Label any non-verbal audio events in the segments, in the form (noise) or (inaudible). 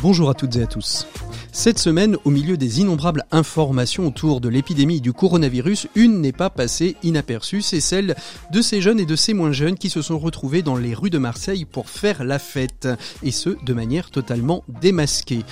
Bonjour à toutes et à tous. Cette semaine, au milieu des innombrables informations autour de l'épidémie du coronavirus, une n'est pas passée inaperçue, c'est celle de ces jeunes et de ces moins jeunes qui se sont retrouvés dans les rues de Marseille pour faire la fête, et ce, de manière totalement démasquée.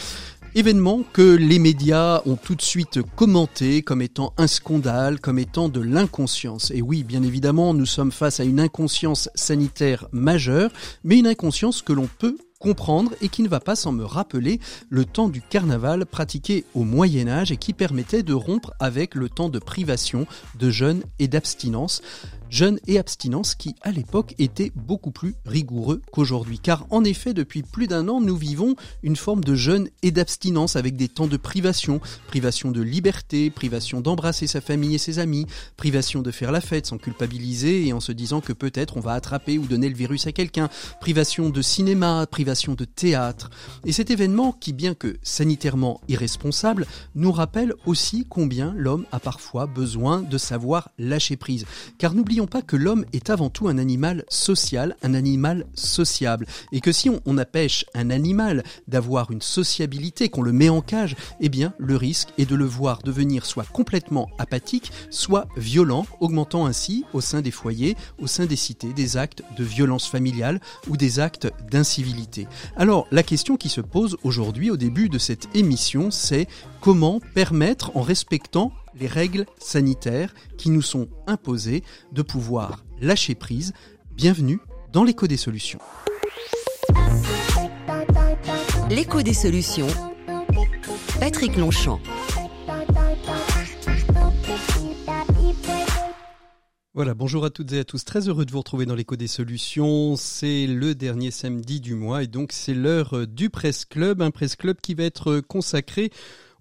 Événement que les médias ont tout de suite commenté comme étant un scandale, comme étant de l'inconscience. Et oui, bien évidemment, nous sommes face à une inconscience sanitaire majeure, mais une inconscience que l'on peut comprendre et qui ne va pas sans me rappeler le temps du carnaval pratiqué au Moyen Âge et qui permettait de rompre avec le temps de privation, de jeûne et d'abstinence jeûne et abstinence qui, à l'époque, étaient beaucoup plus rigoureux qu'aujourd'hui. Car en effet, depuis plus d'un an, nous vivons une forme de jeûne et d'abstinence avec des temps de privation, privation de liberté, privation d'embrasser sa famille et ses amis, privation de faire la fête sans culpabiliser et en se disant que peut-être on va attraper ou donner le virus à quelqu'un, privation de cinéma, privation de théâtre. Et cet événement, qui bien que sanitairement irresponsable, nous rappelle aussi combien l'homme a parfois besoin de savoir lâcher prise. Car n'oublions pas que l'homme est avant tout un animal social, un animal sociable. Et que si on, on empêche un animal d'avoir une sociabilité, qu'on le met en cage, eh bien, le risque est de le voir devenir soit complètement apathique, soit violent, augmentant ainsi, au sein des foyers, au sein des cités, des actes de violence familiale ou des actes d'incivilité. Alors, la question qui se pose aujourd'hui, au début de cette émission, c'est comment permettre, en respectant les règles sanitaires qui nous sont imposées de pouvoir lâcher prise. Bienvenue dans l'écho des solutions. L'écho des solutions. Patrick Longchamp. Voilà, bonjour à toutes et à tous. Très heureux de vous retrouver dans l'écho des solutions. C'est le dernier samedi du mois et donc c'est l'heure du Presse Club, un Presse Club qui va être consacré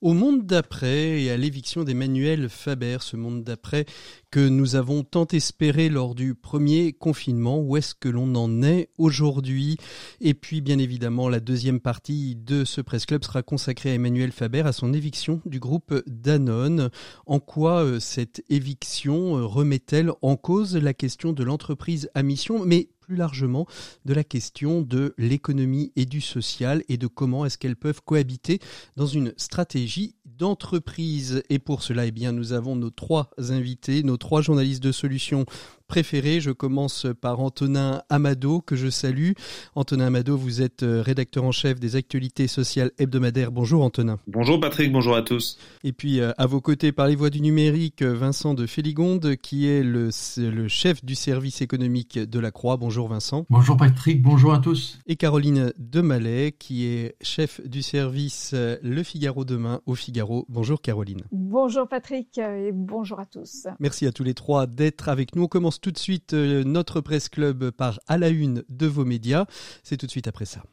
au monde d'après et à l'éviction d'Emmanuel Faber, ce monde d'après que nous avons tant espéré lors du premier confinement. Où est-ce que l'on en est aujourd'hui? Et puis, bien évidemment, la deuxième partie de ce Presse Club sera consacrée à Emmanuel Faber, à son éviction du groupe Danone. En quoi euh, cette éviction euh, remet-elle en cause la question de l'entreprise à mission, mais plus largement de la question de l'économie et du social et de comment est-ce qu'elles peuvent cohabiter dans une stratégie d'entreprise. Et pour cela, eh bien, nous avons nos trois invités, nos trois journalistes de solutions préférés. Je commence par Antonin Amado, que je salue. Antonin Amado, vous êtes euh, rédacteur en chef des actualités sociales hebdomadaires. Bonjour Antonin. Bonjour Patrick, bonjour à tous. Et puis euh, à vos côtés, par les voies du numérique, Vincent de Féligonde, qui est le, le chef du service économique de la Croix. Bonjour Vincent. Bonjour Patrick, bonjour à tous. Et Caroline Demalais, qui est chef du service euh, Le Figaro demain au Figaro. Bonjour Caroline. Bonjour Patrick et bonjour à tous. Merci à tous les trois d'être avec nous. On commence tout de suite euh, notre presse club par à la une de vos médias. C'est tout de suite après ça.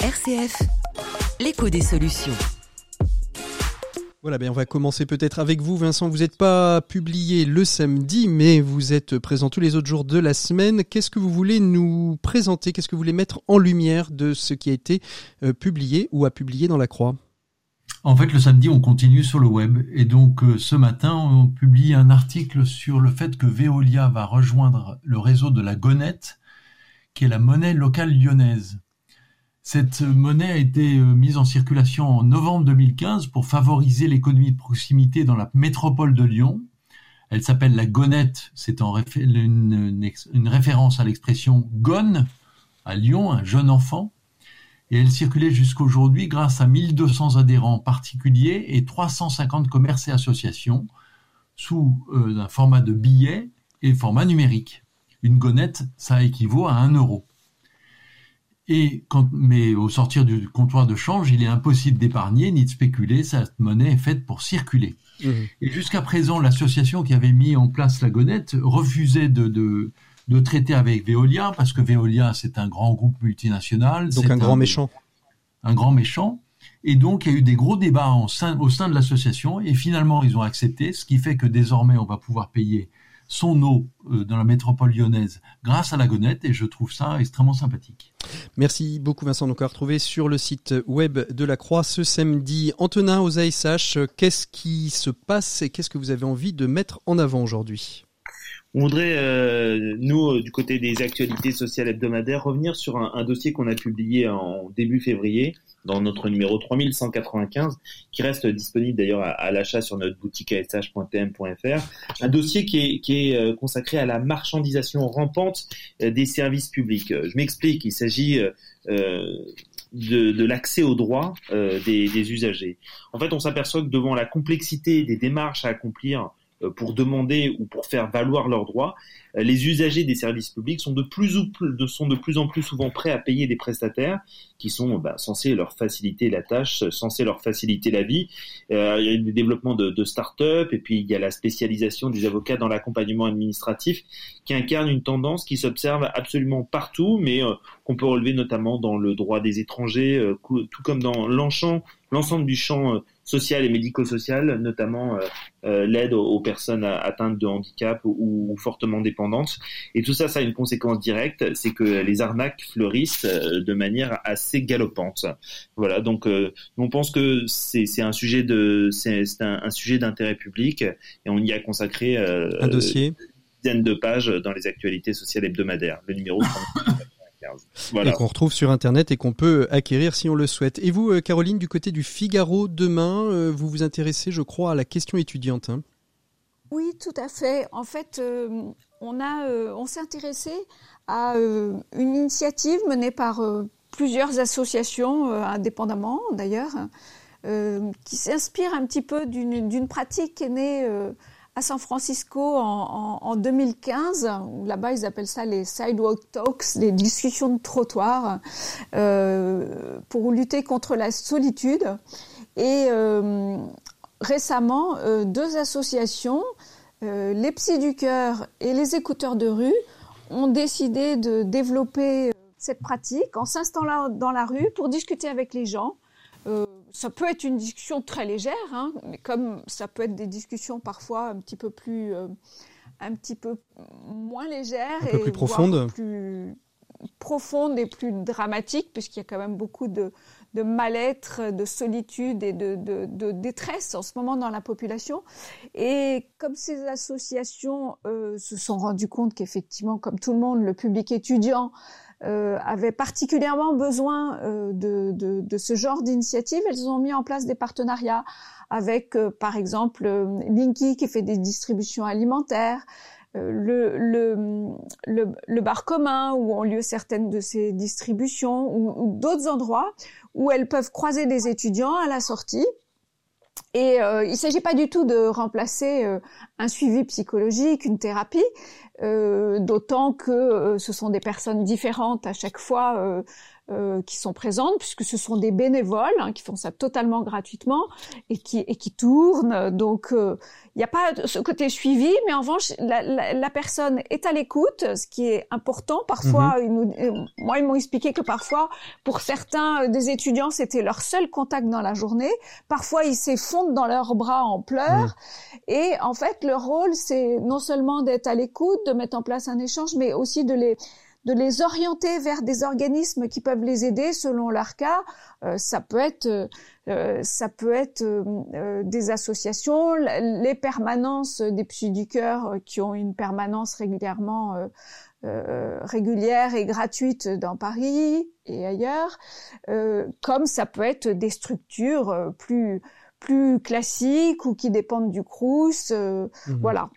RCF, l'écho des solutions. Voilà, ben on va commencer peut-être avec vous, Vincent. Vous n'êtes pas publié le samedi, mais vous êtes présent tous les autres jours de la semaine. Qu'est-ce que vous voulez nous présenter? Qu'est-ce que vous voulez mettre en lumière de ce qui a été euh, publié ou à publier dans la Croix? En fait, le samedi, on continue sur le web. Et donc, euh, ce matin, on publie un article sur le fait que Veolia va rejoindre le réseau de la Gonette, qui est la monnaie locale lyonnaise. Cette monnaie a été euh, mise en circulation en novembre 2015 pour favoriser l'économie de proximité dans la métropole de Lyon. Elle s'appelle la Gonette, c'est une, référence à l'expression gone à Lyon, un jeune enfant et elle circulait jusqu'aujourd'hui grâce à 1200 adhérents particuliers et 350 commerces et associations sous euh, un format de billet et format numérique. Une gonette, ça équivaut à 1 euro. Et quand, mais au sortir du comptoir de change, il est impossible d'épargner ni de spéculer. Cette monnaie est faite pour circuler. Mmh. Et jusqu'à présent, l'association qui avait mis en place la gonette refusait de, de de traiter avec Veolia, parce que Veolia, c'est un grand groupe multinational. Donc un grand méchant. Un grand méchant. Et donc, il y a eu des gros débats au sein de l'association, et finalement, ils ont accepté, ce qui fait que désormais, on va pouvoir payer son eau dans la métropole lyonnaise grâce à la gonette et je trouve ça extrêmement sympathique. Merci beaucoup Vincent. Donc à retrouver sur le site web de la Croix ce samedi. Antonin aux ASH, qu'est-ce qui se passe et qu'est-ce que vous avez envie de mettre en avant aujourd'hui? On voudrait, euh, nous, euh, du côté des actualités sociales hebdomadaires, revenir sur un, dossier qu'on a publié en début février dans notre numéro 3195, qui reste disponible d'ailleurs à, l'achat sur notre boutique ash.tm.fr. Un dossier qui est, qui est euh, consacré à la marchandisation rampante des services publics. Je m'explique, il s'agit de, de l'accès aux droits des, des usagers. En fait, on s'aperçoit que devant la complexité des démarches à accomplir euh, pour demander ou pour faire valoir leurs droits, euh, les usagers des services publics sont de plus, ou plus, sont de plus en plus souvent prêts à payer des prestataires qui sont bah, censés leur faciliter la tâche, censés leur faciliter la vie. Euh, il y a le développement de, de start-up et puis il y a la spécialisation des avocats dans l'accompagnement administratif qui incarne une tendance qui s'observe absolument partout, mais qu'on peut relever notamment dans le droit des étrangers, tout comme dans l'ensemble du champ social et médico-social, notamment euh, euh, l'aide aux, personnes atteintes de handicap ou, fortement dépendantes. Et tout ça, ça a une conséquence directe, c'est que les arnaques fleurissent euh, de manière assez galopante. Voilà, donc on pense que c'est un sujet de c'est un, un, sujet d'intérêt public et on y a consacré un dossier dizaines de pages dans les actualités sociales hebdomadaires. Le numéro et qu'on retrouve sur Internet et qu'on peut acquérir si on le souhaite. Et vous, euh, Caroline, du côté du Figaro demain, euh, vous vous intéressez, je crois, à la question étudiante. Hein oui, tout à fait. En fait, euh, on, a, on s'est intéressé à une initiative menée par plusieurs associations, indépendamment d'ailleurs, qui s'inspire un petit peu d'une pratique qui est née à San Francisco en, en, en 2015. Là-bas, ils appellent ça les sidewalk talks, les discussions de trottoir, euh, pour lutter contre la solitude. Et euh, récemment, euh, deux associations, euh, les Psy du cœur et les écouteurs de rue, ont décidé de développer cette pratique en s'installant dans la rue pour discuter avec les gens. Euh, ça peut être une discussion très légère, hein, mais comme ça peut être des discussions parfois un petit peu plus, euh, un petit peu moins légères et plus profondes, plus profondes et plus dramatiques, puisqu'il y a quand même beaucoup de, de mal-être, de solitude et de, de, de, détresse en ce moment dans la population. Et comme ces associations euh, se sont rendues compte qu'effectivement, comme tout le monde, le public étudiant euh, avaient particulièrement besoin euh, de, de, de, ce genre d'initiative, elles ont mis en place des partenariats avec, euh, par exemple, Linky qui fait des distributions alimentaires, le, le, le, le, bar commun où ont lieu certaines de ces distributions ou d'autres endroits où elles peuvent croiser des étudiants à la sortie et euh, il ne s'agit pas du tout de remplacer euh, un suivi psychologique, une thérapie, euh, d'autant que ce sont des personnes différentes à chaque fois euh, qui sont présentes, puisque ce sont des bénévoles hein, qui font ça totalement gratuitement et qui, et qui tournent. Donc, il euh, n'y a pas ce côté suivi, mais en revanche, la, la, la personne est à l'écoute, ce qui est important. Parfois, mhm. ils nous, euh, moi, ils m'ont expliqué que parfois, pour certains des étudiants, c'était leur seul contact dans la journée. Parfois, ils s'effondrent dans leurs bras en pleurs. Et en fait, leur rôle, c'est non seulement d'être à l'écoute, de mettre en place un échange, mais aussi de les de les orienter vers des organismes qui peuvent les aider selon leur cas. Euh, ça peut être, euh, ça peut être euh, des associations, les permanences des psy du cœur qui ont une permanence régulièrement régulière et gratuite dans Paris et ailleurs, comme ça peut être des structures plus plus classiques ou qui dépendent du Crous, mmh voilà.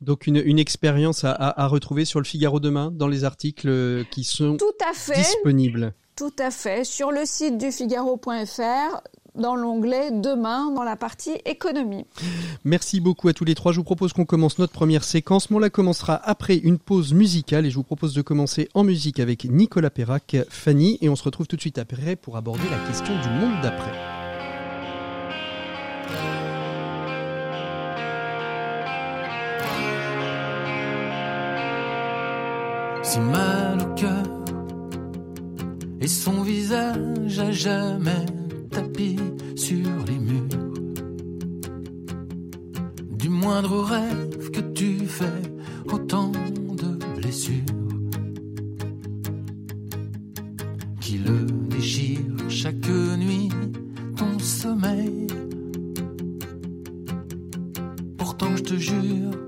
Donc une, une expérience à, à, retrouver sur le Figaro demain dans les articles qui sont Tout à fait. disponibles. Tout à fait. Sur le site du Figaro.fr, dans l'onglet Demain, dans la partie économie. Merci beaucoup à tous les trois. Je vous propose qu'on commence notre première séquence, mais on la commencera après une pause musicale et je vous propose de commencer en musique avec Nicolas Perrac, Fanny, et on se retrouve tout de suite après pour aborder la question du monde d'après. Mal au cœur et son visage à jamais tapis sur les murs. Du moindre rêve que tu fais autant de blessures qui le déchirent chaque nuit ton sommeil. Pourtant je te jure,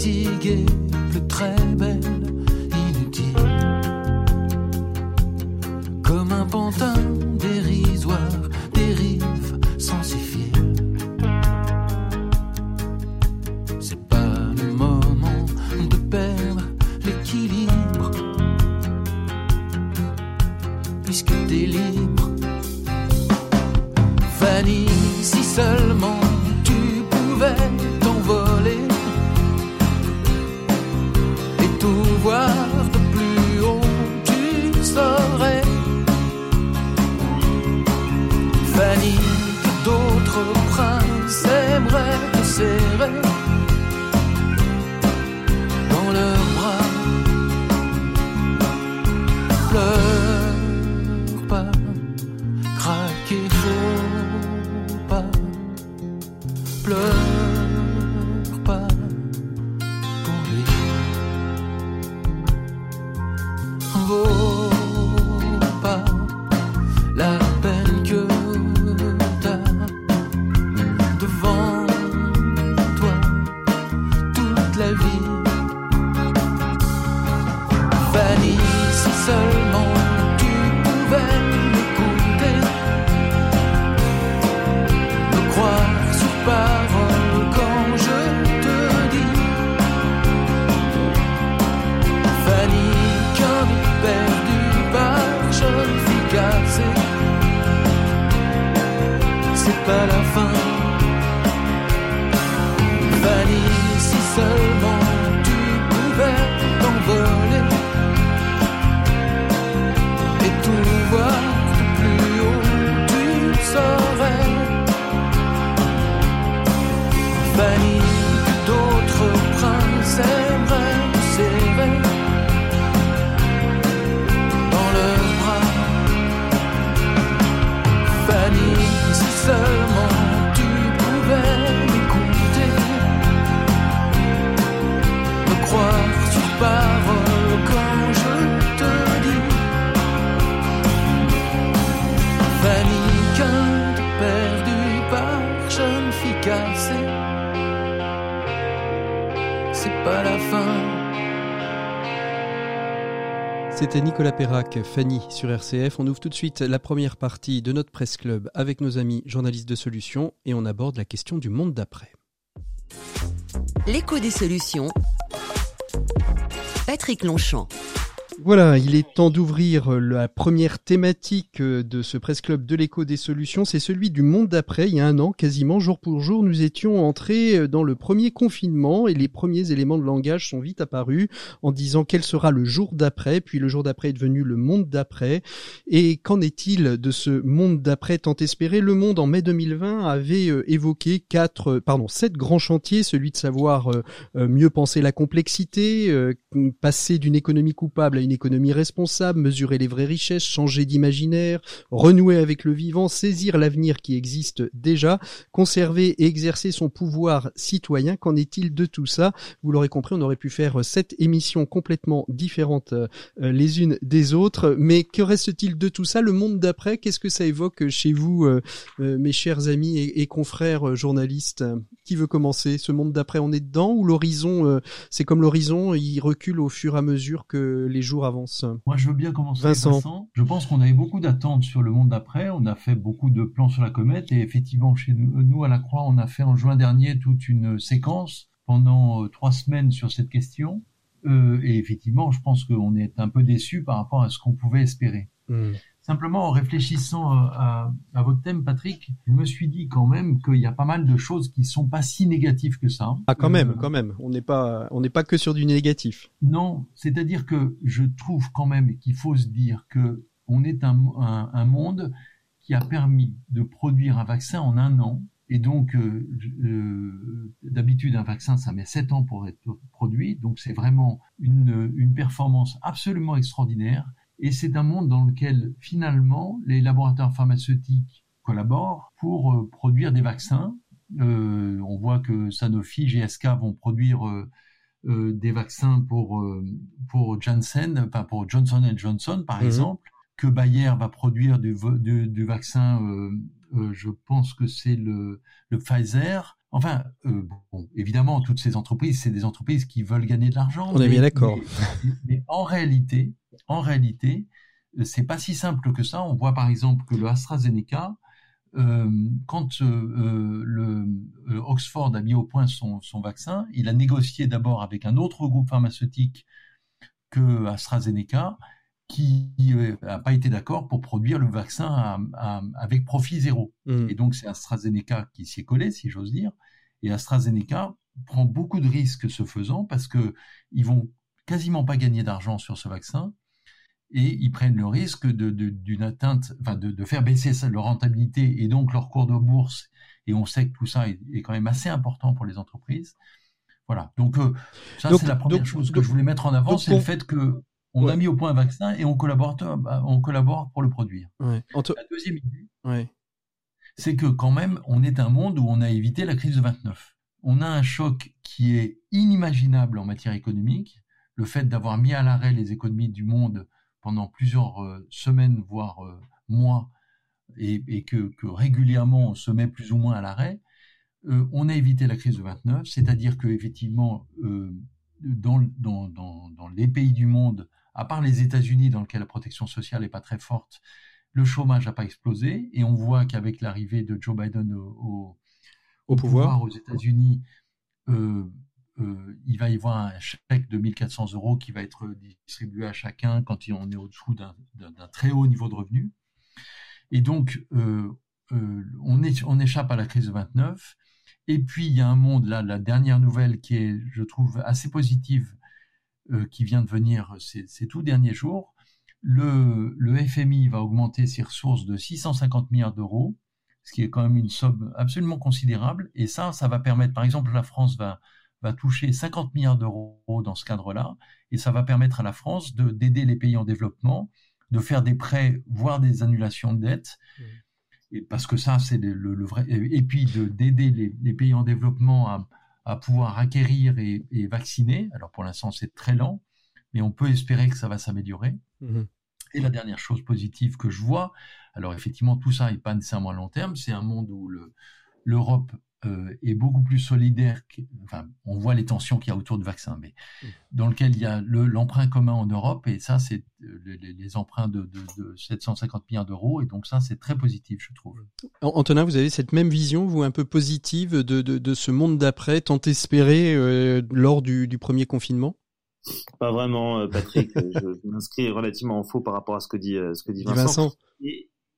fatigué, C'était Nicolas Perrac, Fanny sur RCF. On ouvre tout de suite la première partie de notre presse club avec nos amis journalistes de solutions et on aborde la question du monde d'après. L'écho des solutions. Patrick Longchamp. Voilà, il est temps d'ouvrir la première thématique de ce presse club de l'écho des solutions. C'est celui du monde d'après. Il y a un an, quasiment jour pour jour, nous étions entrés dans le premier confinement et les premiers éléments de langage sont vite apparus en disant quel sera le jour d'après. Puis le jour d'après est devenu le monde d'après. Et qu'en est-il de ce monde d'après tant espéré? Le Monde en mai 2020 avait euh, évoqué quatre, euh, pardon, sept grands chantiers. Celui de savoir euh, euh, mieux penser la complexité, euh, passer d'une économie coupable à une économie responsable, mesurer les vraies richesses, changer d'imaginaire, renouer avec le vivant, saisir l'avenir qui existe déjà, conserver et exercer son pouvoir citoyen. Qu'en est-il de tout ça? Vous l'aurez compris, on aurait pu faire sept émissions complètement différentes euh, les unes des autres. Mais que reste-t-il de tout ça? Le monde d'après, qu'est-ce que ça évoque chez vous, euh, euh, mes chers amis et, et confrères journalistes? Qui veut commencer? Ce monde d'après, on est dedans ou l'horizon, c'est comme l'horizon, il recule au fur et à mesure que les jours avancent Moi, je veux bien commencer. Vincent. Vincent. Je pense qu'on avait beaucoup d'attentes sur le monde d'après. On a fait beaucoup de plans sur la comète et effectivement, chez nous, nous, à la Croix, on a fait en juin dernier toute une séquence pendant euh, trois semaines sur cette question. Euh, et effectivement, je pense qu'on est un peu déçu par rapport à ce qu'on pouvait espérer. Hmm. Simplement, en réfléchissant à, à, votre thème, Patrick, je me suis dit quand même qu'il y a pas mal de choses qui sont pas si négatives que ça. Ah, quand même, quand même. On n'est pas, on n'est pas que sur du négatif. Non, c'est-à-dire que je trouve quand même qu'il faut se dire que on est un, un, un monde qui a permis de produire un vaccin en un an et donc, euh, euh, d'habitude, un vaccin, ça met 7 ans pour être produit. Donc, c'est vraiment une, une performance absolument extraordinaire. Et c'est un monde dans lequel, finalement, les laboratoires pharmaceutiques collaborent pour euh, produire des vaccins. Euh, on voit que Sanofi, GSK vont produire euh, des vaccins pour, pour Janssen, enfin pour Johnson Johnson, par mhm. exemple, que Bayer va produire du, du, du vaccin euh, je pense que c'est le, le, Pfizer. Enfin, euh, bon, évidemment, toutes ces entreprises, c'est des entreprises qui veulent gagner de l'argent. On est bien d'accord. Mais, en réalité, en réalité, euh, c'est pas si simple que ça. On voit par exemple que le AstraZeneca, euh, quand euh, le Oxford a mis au point son, son vaccin, il a négocié d'abord avec un autre groupe pharmaceutique que AstraZeneca qui n'a pas été d'accord pour produire le vaccin avec profit zéro. Mm. Et donc c'est AstraZeneca qui s'y est collé, si j'ose dire. Et AstraZeneca prend beaucoup de risques ce faisant parce que ils vont quasiment pas gagner d'argent sur ce vaccin et ils prennent le risque de, d'une atteinte, enfin de, de, faire baisser leur rentabilité et donc leur cours de bourse. Et on sait que tout ça est, quand même assez important pour les entreprises. Voilà. Donc euh, ça c'est la première chose que je voulais mettre en avant, c'est le fait que on a mis au point un vaccin et on collabore, on collabore pour le produire. La deuxième idée, c'est que quand même, on est un monde où on a évité la crise de 29. On a un choc qui est inimaginable en matière économique. Le fait d'avoir mis à l'arrêt les économies du monde pendant plusieurs euh, semaines, voire euh, mois, et, que, régulièrement on se met plus ou moins à l'arrêt, euh, on a évité la crise de 29, c'est-à-dire que effectivement, dans, dans, dans, les pays du monde, à part les États-Unis dans lesquels la protection sociale n'est pas très forte, le chômage n'a pas explosé. Et on voit qu'avec l'arrivée de Joe Biden au, pouvoir. aux États-Unis, il va y avoir un chèque de 1400 euros qui va être distribué à chacun quand on est au-dessous d'un très haut niveau de revenu. Et donc, euh, on, est, on échappe à la crise de 29. Et puis, il y a un monde, là, la dernière nouvelle qui est, je trouve, assez positive, euh, qui vient de venir ces, ces tout derniers jours, le, le, FMI va augmenter ses ressources de 650 milliards d'euros, ce qui est quand même une somme absolument considérable. Et ça, ça va permettre, par exemple, la France va, va toucher 50 milliards d'euros dans ce cadre-là, et ça va permettre à la France de d'aider les pays en développement, de faire des prêts, voire des annulations de dettes. Mmh. Et parce que ça, c'est le, le, vrai. Et puis d'aider les, les, pays en développement à, à pouvoir acquérir et, vacciner. Alors pour l'instant, c'est très lent, mais on peut espérer que ça va s'améliorer. Mhm. Et la dernière chose positive que je vois, alors effectivement, tout ça n'est pas nécessairement à long terme, c'est un monde où l'Europe euh, est beaucoup plus solidaire. enfin, on voit les tensions qu'il y a autour du vaccin, mais mm. dans lequel il y a l'emprunt commun en Europe, et ça, c'est euh, les, emprunts de, de, 750 milliards d'euros, et donc ça, c'est très positif, je trouve. Antonin, vous avez cette même vision, vous, un peu positive de, de ce monde d'après, tant espéré euh, lors du, du, premier confinement? Pas vraiment, Patrick. (laughs) je, m'inscris relativement en faux par rapport à ce que dit, ce que dit Vincent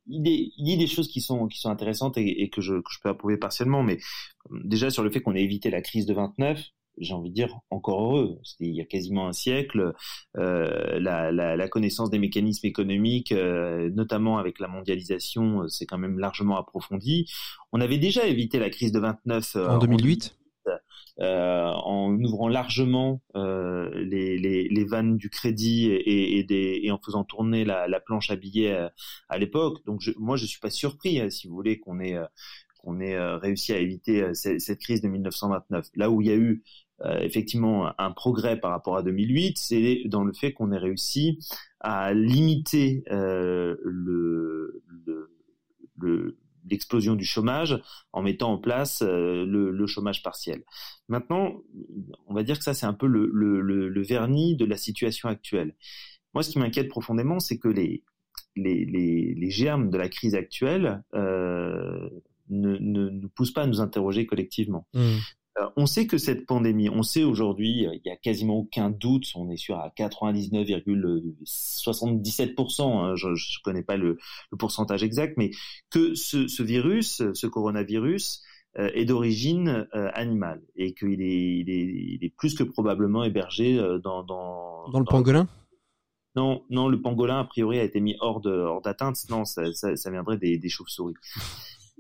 il, dit des choses qui sont qui sont intéressantes et, que, je, peux approuver partiellement, mais euh, déjà sur le fait qu'on ait évité la crise de 29, j'ai envie de dire encore heureux. C'était il y a quasiment un siècle. Euh, la, la, la, connaissance des mécanismes économiques, euh, notamment avec la mondialisation, c'est quand même largement approfondi. On avait déjà évité la crise de 29 en 2008. Euh, en ouvrant largement euh, les, les, les, vannes du crédit et, et, des, et en faisant tourner la, la planche à billets à, euh, à l'époque. Donc je, moi je suis pas surpris, hein, si vous voulez, qu'on ait qu'on ait réussi à éviter cette, crise de 1929. Là où il y a eu effectivement un progrès par rapport à 2008, c'est dans le fait qu'on ait réussi à limiter le, le, le, l'explosion du chômage en mettant en place euh, le, chômage partiel. Maintenant, on va dire que ça c'est un peu le, vernis de la situation actuelle. Moi, ce qui m'inquiète profondément, c'est que les, germes de la crise actuelle euh, ne, ne, poussent pas à nous interroger collectivement. Mmh. Euh, on sait que cette pandémie, on sait aujourd'hui, il y a quasiment aucun doute, on est sûr à 99,77%, hein, je ne connais pas le, le, pourcentage exact, mais que ce, ce virus, ce coronavirus, euh, est d'origine euh, animale et qu'il est, il est, il est, plus que probablement hébergé euh, dans, dans, dans le pangolin? Non, non, le pangolin a priori a été mis hors de hors d'atteinte. Non, ça, ça, ça, viendrait des, des chauves-souris.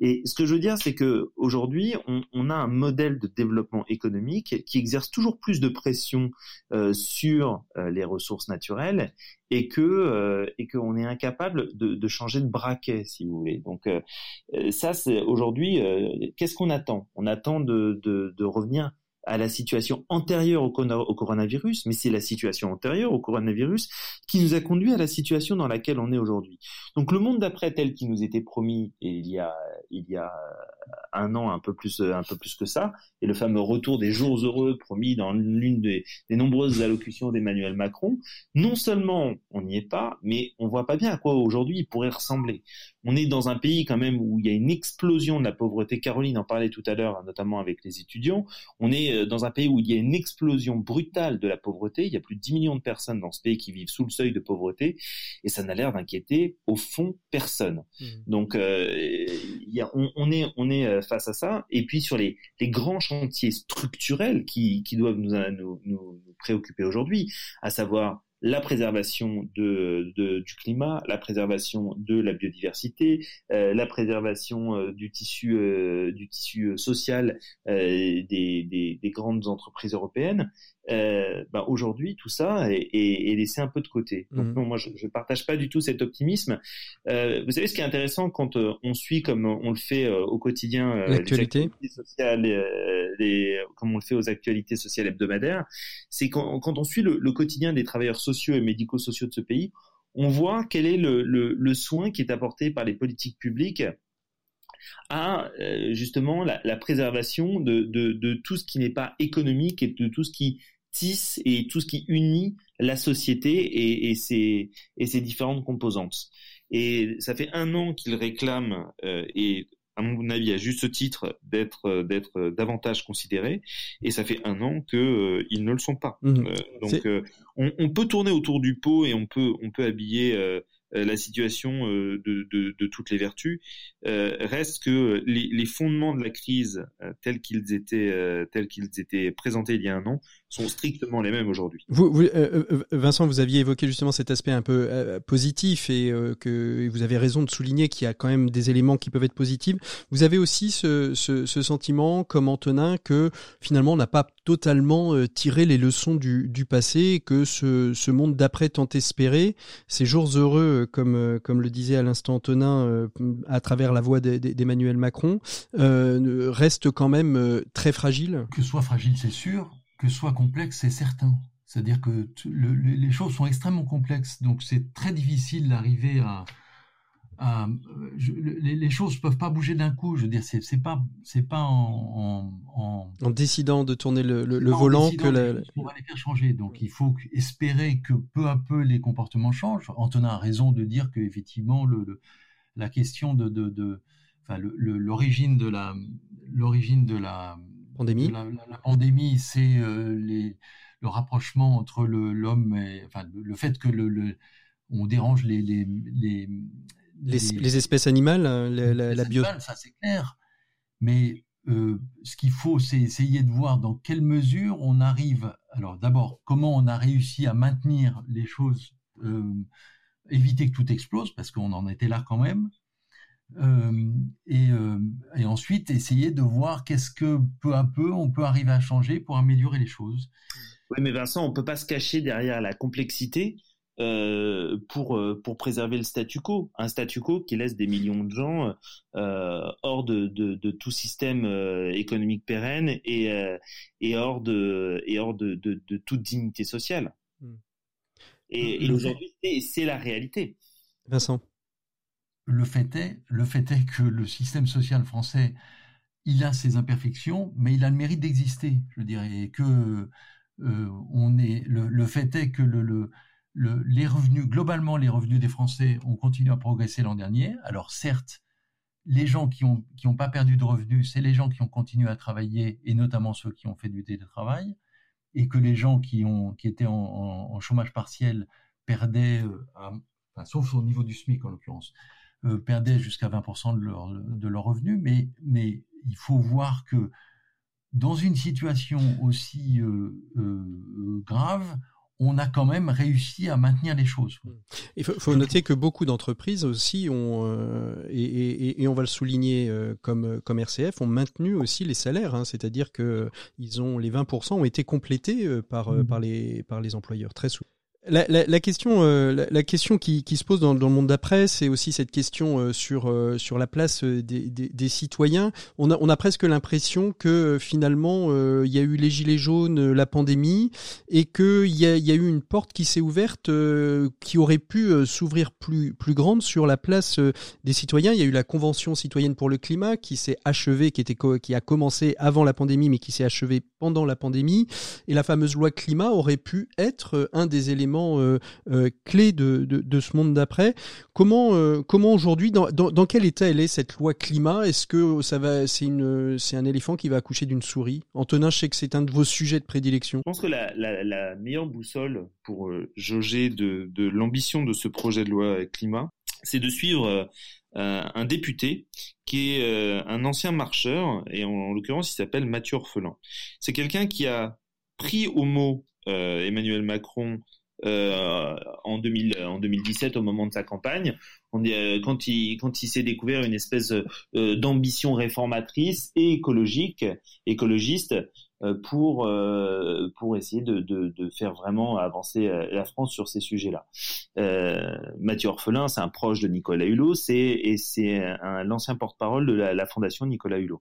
Et ce que je veux dire, c'est que aujourd'hui, on, on, a un modèle de développement économique qui exerce toujours plus de pression euh, sur euh, les ressources naturelles et que euh, et qu'on est incapable de, de, changer de braquet, si vous voulez. Donc euh, ça, c'est aujourd'hui, qu'est-ce qu'on attend? On attend de, de, de revenir à la situation antérieure au, coronavirus, mais c'est la situation antérieure au coronavirus qui nous a conduit à la situation dans laquelle on est aujourd'hui. Donc le monde d'après tel qu'il nous était promis il y a il y a un an un peu plus un peu plus que ça et le fameux retour des jours heureux promis dans l'une des, des, nombreuses allocutions d'Emmanuel Macron, non seulement on n'y est pas, mais on voit pas bien à quoi aujourd'hui il pourrait ressembler. On est dans un pays quand même où il y a une explosion de la pauvreté. Caroline en parlait tout à l'heure, notamment avec les étudiants. On est euh, dans un pays où il y a une explosion brutale de la pauvreté. Il y a plus de 10 millions de personnes dans ce pays qui vivent sous le seuil de pauvreté et ça n'a l'air d'inquiéter au fond personne. Mmh. Donc euh, il y a, on, est euh, face à ça. Et puis sur les, grands chantiers structurels qui, doivent nous, nous préoccuper aujourd'hui, à savoir la préservation de, de, du climat, la préservation de la biodiversité, euh, la préservation euh, du tissu euh, du tissu social euh, des, des, des, grandes entreprises européennes. Euh, bah aujourd'hui tout ça est, est, est, laissé un peu de côté. Donc mmh. non, moi je, je partage pas du tout cet optimisme. Euh, vous savez ce qui est intéressant quand euh, on suit comme on le fait euh, au quotidien euh, l'actualité les, comme on le fait aux actualités sociales hebdomadaires, c'est quand, quand, on suit le, le, quotidien des travailleurs sociaux et médico-sociaux de ce pays, on voit quel est le, soin qui est apporté par les politiques publiques à justement la, préservation de, tout ce qui n'est pas économique et de tout ce qui tisse et tout ce qui unit la société et, et, ses, et ses différentes composantes. Et ça fait un an qu'il réclame, euh, et à mon avis à juste titre, d'être d'être davantage considérés, et ça fait un an que euh, ils ne le sont pas. Mmh. Euh, donc euh, on, on, peut tourner autour du pot et on peut on peut habiller euh, la situation de, de, de, toutes les vertus. reste que les, les, fondements de la crise tels qu'ils étaient tels qu'ils étaient présentés il y a un an sont strictement les mêmes aujourd'hui. Vous, vous euh, euh, Vincent, vous aviez évoqué justement cet aspect un peu euh, positif et euh, que vous avez raison de souligner qu'il y a quand même des éléments qui peuvent être positifs. Vous avez aussi ce, ce, ce sentiment, comme Antonin, que finalement on n'a pas totalement euh, tiré les leçons du, du passé, que ce, ce monde d'après tant espéré, ces jours heureux, comme, comme le disait à l'instant Antonin, à travers la voix d'Emmanuel Macron, reste quand même très fragile. Que soit fragile, c'est sûr que soit complexe, c'est certain. C'est-à-dire que le, les choses sont extrêmement complexes, donc c'est très difficile d'arriver à, à je, les, les, choses peuvent pas bouger d'un coup. Je veux dire, c'est pas c'est pas en, en, en, décidant de tourner le, le, le volant que la... on va les faire changer. Donc il faut espérer que peu à peu les comportements changent. Antonin a raison de dire que effectivement le, la question de, de, de enfin l'origine de la l'origine de la pandémie. La, la, la pandémie, c'est euh, les, le rapprochement entre l'homme et enfin le, fait que le, le on dérange les les les, les, les espèces animales, euh, la, la bio. ça c'est clair. Mais euh, ce qu'il faut, c'est essayer de voir dans quelle mesure on arrive. Alors d'abord, comment on a réussi à maintenir les choses, euh, éviter que tout explose, parce qu'on en était là quand même. Euh, et, euh, et, ensuite essayer de voir qu'est-ce que peu à peu on peut arriver à changer pour améliorer les choses. Oui, mais Vincent, on peut pas se cacher derrière la complexité euh, pour euh, pour préserver le statu quo, un statu quo qui laisse des millions de gens euh, hors de, de, de, tout système euh, économique pérenne et et hors de et hors de, de, de toute dignité sociale. Hmm. Et, et aujourd'hui, c'est la réalité. Vincent le fait est, le fait est que le système social français, il a ses imperfections, mais il a le mérite d'exister, je dirais, que euh, on est. Le, fait est que le, le, les revenus, globalement, les revenus des Français ont continué à progresser l'an dernier. Alors certes, les gens qui n'ont qui ont pas perdu de revenus, c'est les gens qui ont continué à travailler, et notamment ceux qui ont fait du télétravail, et que les gens qui, ont, qui étaient en, chômage partiel perdaient, euh, sauf au niveau du SMIC en l'occurrence, euh, perdaient jusqu'à 20% de leur, de leur revenu, mais, mais il faut voir que dans une situation aussi euh, euh, grave, on a quand même réussi à maintenir les choses. Il faut, noter que beaucoup d'entreprises aussi ont, euh, et, on va le souligner comme, comme RCF, ont maintenu aussi les salaires, hein. c'est-à-dire que ils ont les 20% ont été complétés par, mmh. par, les, par les employeurs très souvent. La, question, euh, la, question qui, se pose dans, le monde d'après, c'est aussi cette question euh, sur euh, sur la place des, des, des, citoyens. On a, on a presque l'impression que finalement il y a eu les gilets jaunes, la pandémie, et que il y a, y a eu une porte qui s'est ouverte, qui aurait pu s'ouvrir plus plus grande sur la place des citoyens. Il y a eu la convention citoyenne pour le climat qui s'est achevée, qui était qui a commencé avant la pandémie, mais qui s'est achevée pendant la pandémie, et la fameuse loi climat aurait pu être un des éléments euh, euh, clé de, de, ce monde d'après. Comment, euh, comment aujourd'hui, dans, dans, quel état elle est cette loi climat? Est-ce que ça va, c'est une, c'est un éléphant qui va accoucher d'une souris? Antonin, je sais que c'est un de vos sujets de prédilection. Je pense que la, meilleure boussole pour jauger de, de l'ambition de ce projet de loi climat, c'est de suivre un député qui est un ancien marcheur, et en, l'occurrence il s'appelle Mathieu Orphelin. C'est quelqu'un qui a pris au mot Emmanuel Macron euh, en, 2000, en 2017 au moment de sa campagne, euh, quand il, s'est découvert une espèce euh, d'ambition réformatrice et écologique, écologiste, pour essayer de, faire vraiment avancer la France sur ces sujets-là. Euh, Mathieu Orphelin, c'est un proche de Nicolas Hulot, c'est et c'est l'ancien porte-parole de la, fondation Nicolas Hulot.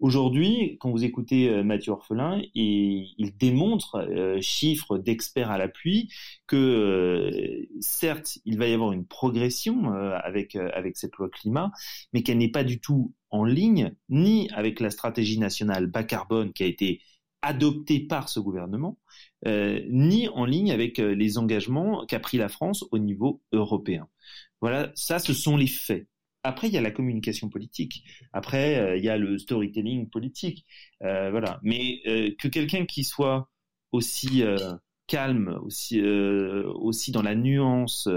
Aujourd'hui, quand vous écoutez euh, Mathieu Orphelin, il, démontre, euh, chiffres d'experts à l'appui, que euh, certes, il va y avoir une progression avec avec cette loi climat, mais qu'elle n'est pas du tout en ligne ni avec la stratégie nationale bas carbone qui a été adoptée par ce gouvernement, ni en ligne avec les engagements qu'a pris la France au niveau européen. Voilà, ça, ce sont les faits. Après, il y a la communication politique. Après, euh, il y a le storytelling politique. Euh, voilà. Mais euh, que quelqu'un qui soit aussi calme, aussi aussi dans la nuance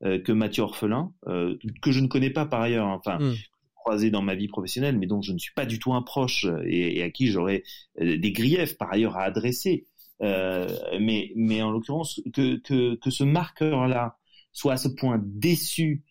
que Mathieu Orphelin, que je ne connais pas par ailleurs. Hein, enfin. Mm. croisé dans ma vie professionnelle, mais dont je ne suis pas du tout un proche et, et à qui j'aurais des griefs par ailleurs à adresser. mais, mais en l'occurrence, que, que, que ce marqueur-là soit à ce point déçu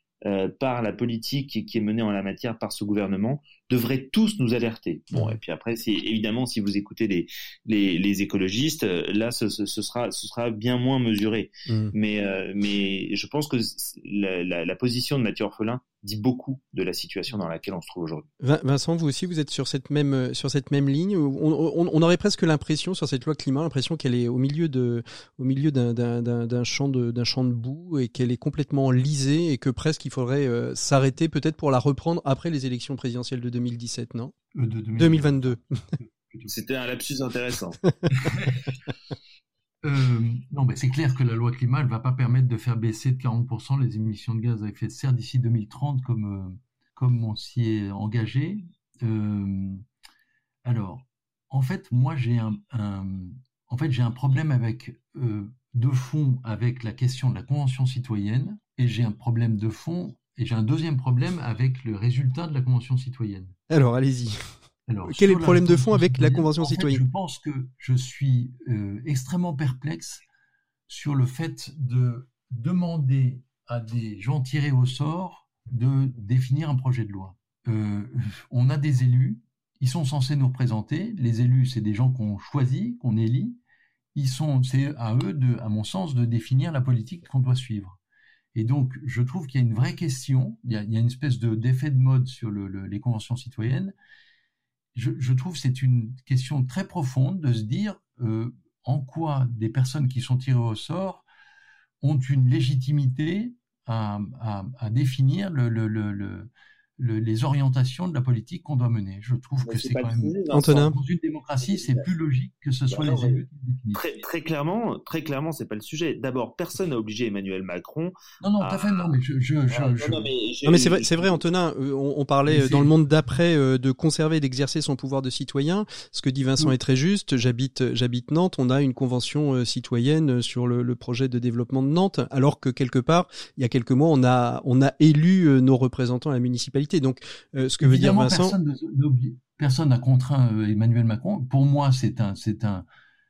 par la politique qui est menée en la matière par ce gouvernement devraient tous nous alerter. Bon, et puis après, évidemment si vous écoutez les les, les écologistes, euh, là, ce, ce, sera ce sera bien moins mesuré. Mm. Mais euh, mais je pense que la, la, la, position de Mathieu Orphelin dit beaucoup de la situation dans laquelle on se trouve aujourd'hui. Vincent, vous aussi, vous êtes sur cette même sur cette même ligne. On, on, on aurait presque l'impression sur cette loi climat, l'impression qu'elle est au milieu de au milieu d'un champ de d'un champ de boue et qu'elle est complètement lisée et que presque il faudrait euh, s'arrêter peut-être pour la reprendre après les élections présidentielles de 2017, non? Euh, de 2022. C'était un lapsus intéressant. (laughs) Euh, non, mais c'est clair que la loi climat ne va pas permettre de faire baisser de 40% les émissions de gaz à effet de serre d'ici 2030 comme, euh, comme on s'y est engagé. Euh, alors, en fait, moi j'ai un, en fait, j'ai un problème avec de fond avec la question de la convention citoyenne et j'ai un problème de fond et j'ai un deuxième problème avec le résultat de la convention citoyenne. Alors, allez-y. Quel est le problème de fond avec la Convention citoyenne Je pense que je suis euh, extrêmement perplexe sur le fait de demander à des gens tirés au sort de définir un projet de loi. Euh, on a des élus, ils sont censés nous représenter. Les élus, c'est des gens qu'on choisit, qu'on élit. Ils sont, c'est à eux, de, à mon sens, de définir la politique qu'on doit suivre. Et donc, je trouve qu'il y a une vraie question. Il y a, une espèce de d'effet de mode sur le, les conventions citoyennes je, trouve c'est une question très profonde de se dire euh, en quoi des personnes qui sont tirées au sort ont une légitimité à, définir le, le, les orientations de la politique qu'on doit mener. Je trouve que c'est quand même Antonin. dans une démocratie, c'est plus logique que ce soit les élus qui Très, très clairement, très clairement, c'est pas le sujet. D'abord, personne n'a obligé Emmanuel Macron. Non, non, tout à fait. Non, mais je, je, je, non, mais, c'est vrai, c'est vrai, Antonin. Euh, on, on parlait dans le monde d'après euh, de conserver, d'exercer son pouvoir de citoyen. Ce que dit Vincent est très juste. J'habite, j'habite Nantes. On a une convention euh, citoyenne sur le, le projet de développement de Nantes, alors que quelque part, il y a quelques mois, on a, on a élu nos représentants à la municipalité. Donc, euh, ce que veut dire Vincent. Personne n'a contraint euh, Emmanuel Macron. Pour moi, c'est un, c'est un,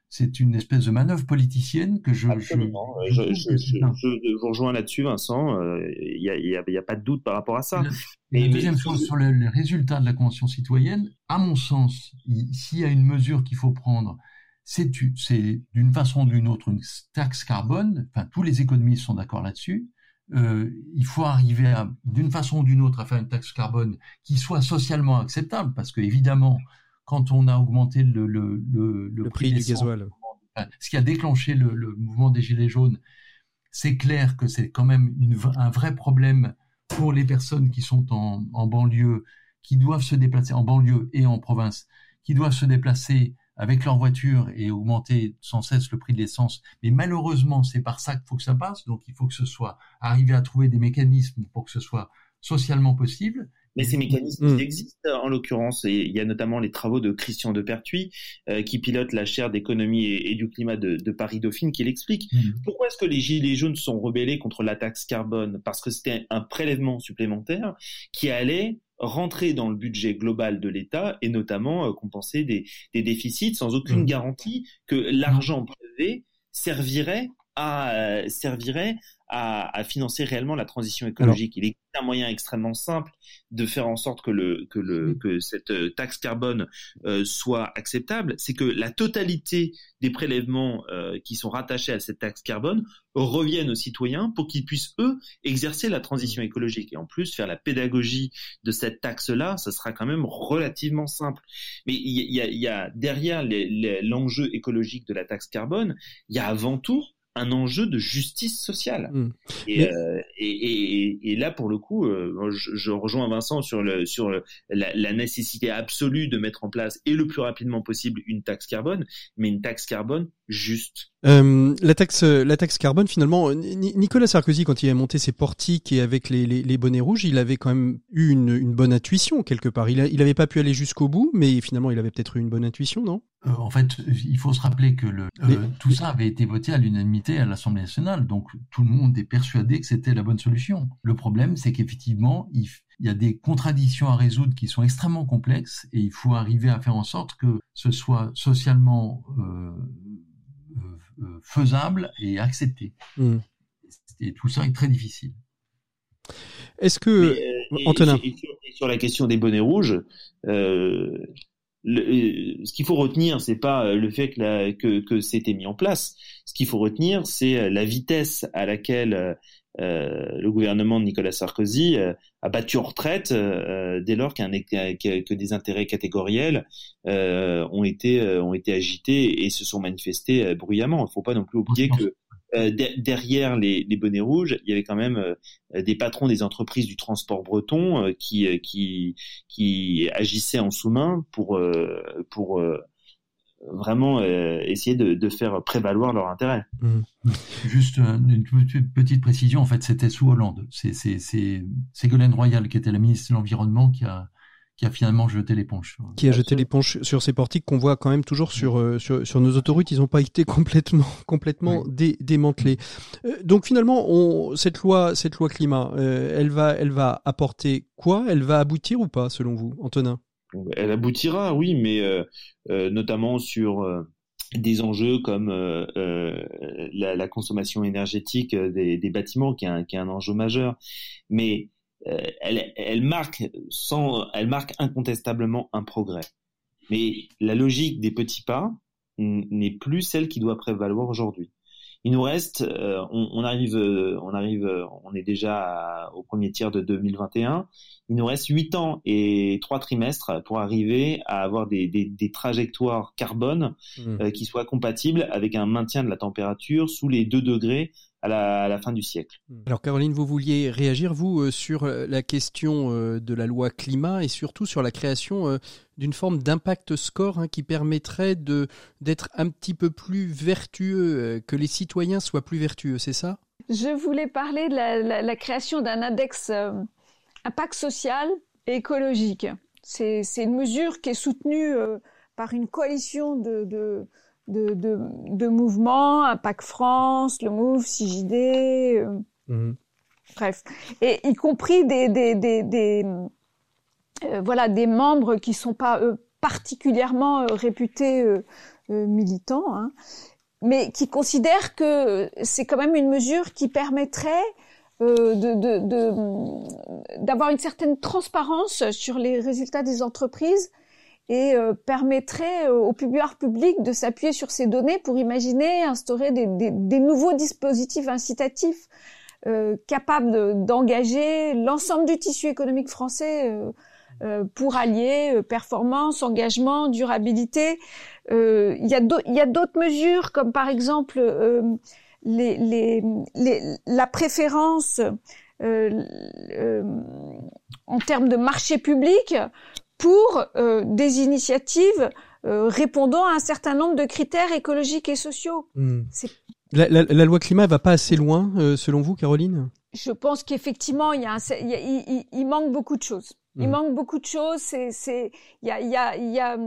c'est une espèce de manœuvre politicienne que je. Absolument. Je, je, je, vous rejoins là-dessus, Vincent. Il n'y a, pas de doute par rapport à ça. Et, la deuxième chose sur les résultats de la convention citoyenne, à mon sens, s'il y a une mesure qu'il faut prendre, c'est d'une façon ou d'une autre une taxe carbone. Enfin, tous les économistes sont d'accord là-dessus euh, il faut arriver d'une façon ou d'une autre à faire une taxe carbone qui soit socialement acceptable, parce que évidemment, quand on a augmenté le, le, le, le prix, du gasoil, ce qui a déclenché le, mouvement des gilets jaunes, c'est clair que c'est quand même une, un vrai problème pour les personnes qui sont en, en banlieue, qui doivent se déplacer en banlieue et en province, qui doivent se déplacer avec leur voiture et augmenter sans cesse le prix de l'essence. Mais malheureusement, c'est par ça qu'il faut que ça passe. Donc, il faut que ce soit arriver à trouver des mécanismes pour que ce soit socialement possible. Mais ces mécanismes mmh. existent en l'occurrence, et il y a notamment les travaux de Christian de Pertuis, euh, qui pilote la chaire d'économie et, du climat de, Paris Dauphine, qui l'explique. Mmh. Pourquoi est-ce que les Gilets jaunes sont rebellés contre la taxe carbone? Parce que c'était un prélèvement supplémentaire qui allait rentrer dans le budget global de l'État et notamment euh, compenser des, des, déficits sans aucune mmh. garantie que l'argent prélevé servirait à euh, servirait à, à, financer réellement la transition écologique. Il est un moyen extrêmement simple de faire en sorte que le que le que cette euh, taxe carbone euh, soit acceptable, c'est que la totalité des prélèvements euh, qui sont rattachés à cette taxe carbone reviennent aux citoyens pour qu'ils puissent eux exercer la transition écologique et en plus faire la pédagogie de cette taxe là, ça sera quand même relativement simple. Mais il y a, y a derrière l'enjeu écologique de la taxe carbone, il y a avant tout un enjeu de justice sociale. Hmm. Euh, et, et, et, là, pour le coup, euh, je, rejoins Vincent sur, le, sur la, la, nécessité absolue de mettre en place et le plus rapidement possible une taxe carbone, mais une taxe carbone juste. Euh, la taxe, la taxe carbone, finalement, Nicolas Sarkozy, quand il a monté ses portiques et avec les, les, les bonnets rouges, il avait quand même eu une, une bonne intuition quelque part. Il, n'avait il pas pu aller jusqu'au bout, mais finalement, il avait peut-être eu une bonne intuition, non? Euh, En fait, il faut se rappeler que le, euh, tout ça avait été voté à l'unanimité à l'Assemblée nationale, donc tout le monde est persuadé que c'était la bonne solution. Le problème, c'est qu'effectivement, il, il y a des contradictions à résoudre qui sont extrêmement complexes et il faut arriver à faire en sorte que ce soit socialement euh, euh, faisable et accepté. Hmm. Et tout ça est très difficile. Est-ce que euh, Antonin sur, la question des bonnets rouges, euh, ce qu'il faut retenir, c'est pas le fait que, que, que c'était mis en place. Ce qu'il faut retenir, c'est la vitesse à laquelle euh, le gouvernement de Nicolas Sarkozy euh, a battu en retraite euh, dès lors qu'un que des intérêts catégoriels ont été ont été agités et se sont manifestés bruyamment. Il ne faut pas non plus oublier que derrière les, les, bonnets rouges, il y avait quand même des patrons des entreprises du transport breton qui, qui, qui agissaient en sous-main pour, pour vraiment euh, essayer de, de, faire prévaloir leur intérêt. Mmh. Juste une petite précision, en fait, c'était sous Hollande. C'est Ségolène Royal, qui était la ministre de l'Environnement, qui a, qui a finalement jeté l'éponge. Qui a jeté l'éponge sur ces portiques qu'on voit quand même toujours sur, euh, sur, sur, nos autoroutes. Ils n'ont pas été complètement, complètement démantelés. Euh, donc finalement, on, cette loi, cette loi climat, elle va, elle va apporter quoi? Elle va aboutir ou pas, selon vous, Antonin? Elle aboutira, oui, mais euh, euh, notamment sur euh, des enjeux comme la, consommation énergétique des, bâtiments, qui est, un, enjeu majeur. Mais elle, marque sans, elle marque incontestablement un progrès. Mais la logique des petits pas n'est plus celle qui doit prévaloir aujourd'hui. Il nous reste, euh, on, on, arrive, euh, on arrive, euh, on est déjà au premier tiers de 2021. Il nous reste huit ans et trois trimestres pour arriver à avoir des, des, des trajectoires carbone mmh. qui soient compatibles avec un maintien de la température sous les 2 degrés à la, à la, fin du siècle. Mmh. Alors Caroline, vous vouliez réagir, vous, sur la question de la loi climat et surtout sur la création d'une forme d'impact score hein, qui permettrait de d'être un petit peu plus vertueux, que les citoyens soient plus vertueux, c'est ça? Je voulais parler de la, la, la création d'un index euh, impact social et écologique. C'est une mesure qui est soutenue euh, par une coalition de, de de, de, de mouvements, Impact France, le Move, CJD, euh, mmh. bref, et y compris des, des, des, des euh, voilà, des membres qui sont pas euh, particulièrement euh, réputés militants, hein, mais qui considèrent que c'est quand même une mesure qui permettrait euh, d'avoir de, de, une certaine transparence sur les résultats des entreprises et euh, permettrait au pouvoir public de s'appuyer sur ces données pour imaginer instaurer des, des, des nouveaux dispositifs incitatifs euh, capables d'engager l'ensemble du tissu économique français euh, pour allier euh, performance, engagement, durabilité. Euh, il y a d'autres mesures comme par exemple les, les, les, la préférence en termes de marché public pour des initiatives répondant à un certain nombre de critères écologiques et sociaux. Hmm. La, la, la, loi climat va pas assez loin, selon vous, Caroline? Je pense qu'effectivement, il, y a il, il, manque beaucoup de choses. Il mmh. manque beaucoup de choses. C'est, il y a, il y a, il y a,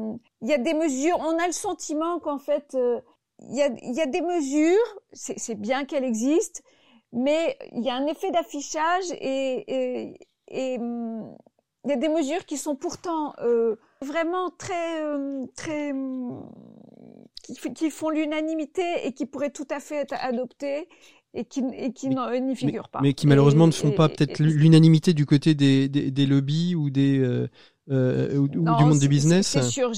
il y a des mesures. On a le sentiment qu'en fait, euh, il y a, il y a des mesures. C'est, bien qu'elles existent, mais il y a un effet d'affichage et, il y a des mesures qui sont pourtant euh, vraiment très, euh, très, qui, qui font l'unanimité et qui pourraient tout à fait être adoptées et qui, et qui n'y figurent pas. Mais qui malheureusement ne font pas peut-être l'unanimité du côté des, des, des, lobbies ou des euh, euh, ou, du monde du business. C'est sûr.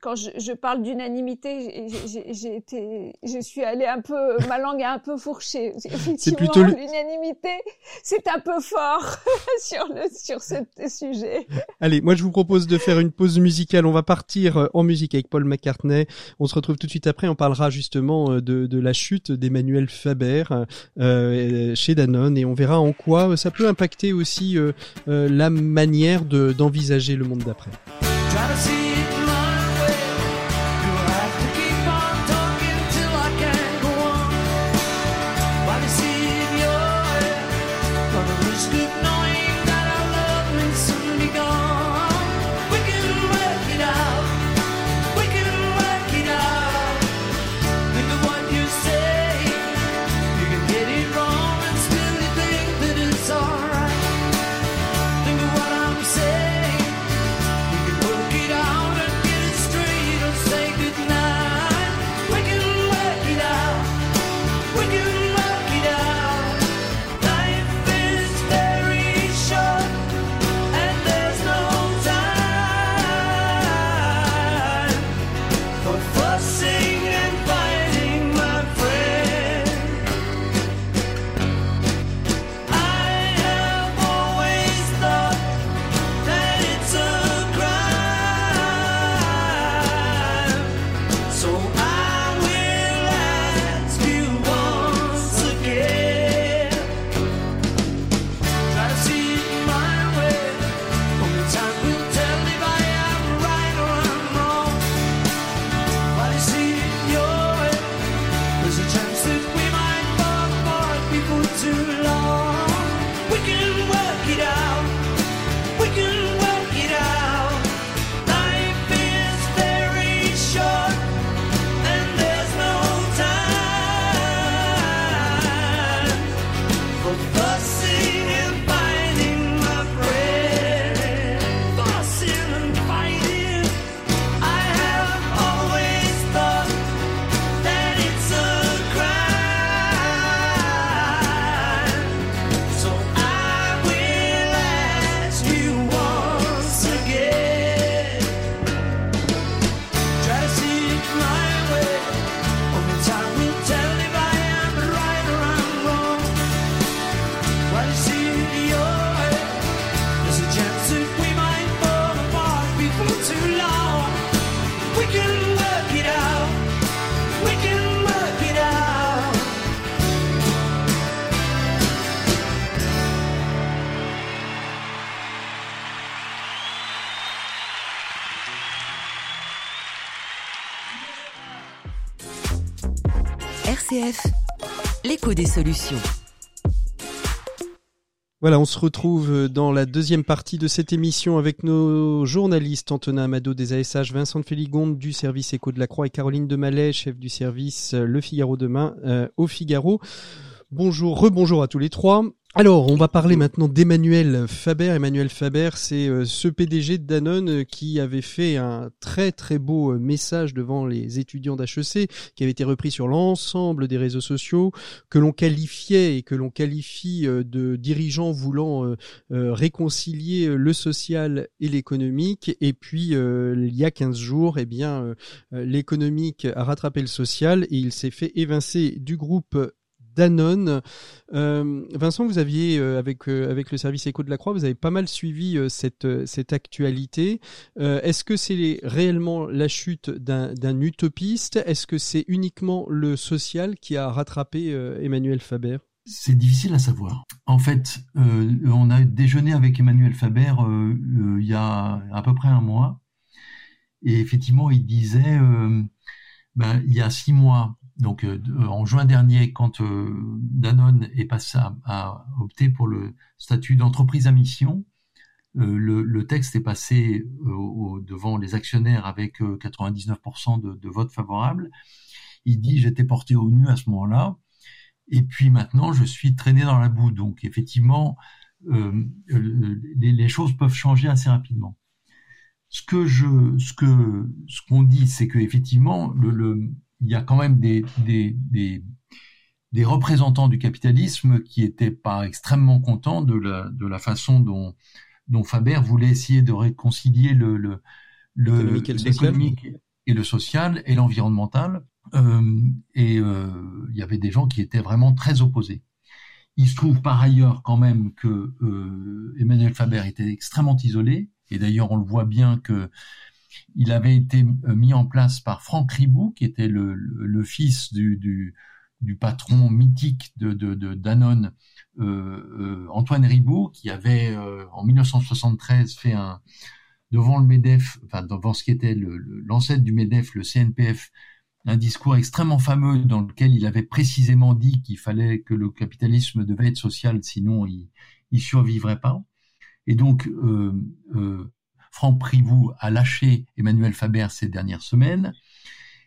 Quand je, je parle d'unanimité, j'ai été, je suis allée un peu, ma langue est un peu fourchée. C'est plutôt l'unanimité, c'est un peu fort (laughs) sur le sur ce sujet. Allez, moi je vous propose de faire une pause musicale. On va partir euh, en musique avec Paul McCartney. On se retrouve tout de suite après. On parlera justement euh, de, de la chute d'Emmanuel Faber euh, chez Danone et on verra en quoi ça peut impacter aussi euh, la manière d'envisager le monde d'après. Voilà, on se retrouve dans la deuxième partie de cette émission avec nos journalistes Antonin Amado des ASH, Vincent Féligonde du service Écho de la Croix et Caroline Demalais, chef du service Le Figaro demain euh, au Figaro. Bonjour, rebonjour à tous les trois. Alors, on va parler maintenant d'Emmanuel Faber. Emmanuel Faber, c'est euh, ce PDG de Danone euh, qui avait fait un très très beau euh, message devant les étudiants d'HEC, qui avait été repris sur l'ensemble des réseaux sociaux, que l'on qualifiait et que l'on qualifie de dirigeants voulant réconcilier le social et l'économique. Et puis, il y a 15 jours, eh bien, l'économique a rattrapé le social et il s'est fait évincer du groupe Danone. Euh, Vincent, vous aviez, euh, avec, euh, avec le service Éco de la Croix, vous avez pas mal suivi cette, cette actualité. Est-ce que c'est réellement la chute d'un utopiste? Est-ce que c'est uniquement le social qui a rattrapé Emmanuel Faber? C'est difficile à savoir. En fait, on a déjeuné avec Emmanuel Faber il y a à peu près un mois. Et effectivement, il disait, ben, il y a six mois, donc euh, en juin dernier, quand euh, Danone est passé à, opter pour le statut d'entreprise à mission, euh, le, texte est passé devant les actionnaires avec 99% de, de votes favorables. Il dit j'étais porté au nu à ce moment-là, et puis maintenant je suis traîné dans la boue. Donc effectivement, les, choses peuvent changer assez rapidement. Ce que je, ce que, ce qu'on dit, c'est que effectivement le il y a quand même des, des, des, des représentants du capitalisme qui étaient pas extrêmement contents de la, de la façon dont, dont Faber voulait essayer de réconcilier le, le, le l'économique et, le social et l'environnemental. Euh, et euh, il y avait des gens qui étaient vraiment très opposés. Il se trouve par ailleurs quand même que euh, Emmanuel Faber était extrêmement isolé, et d'ailleurs on le voit bien que il avait été euh, mis en place par Franck Ribou, qui était le, fils du, patron mythique de, Danone, euh, euh, Antoine Ribou, qui avait en 1973 fait un devant le Medef, enfin devant ce qui était l'ancêtre du Medef, le CNPF, un discours extrêmement fameux dans lequel il avait précisément dit qu'il fallait que le capitalisme devait être social, sinon il, il survivrait pas. Et donc, Franck Privou a lâché Emmanuel Faber ces dernières semaines.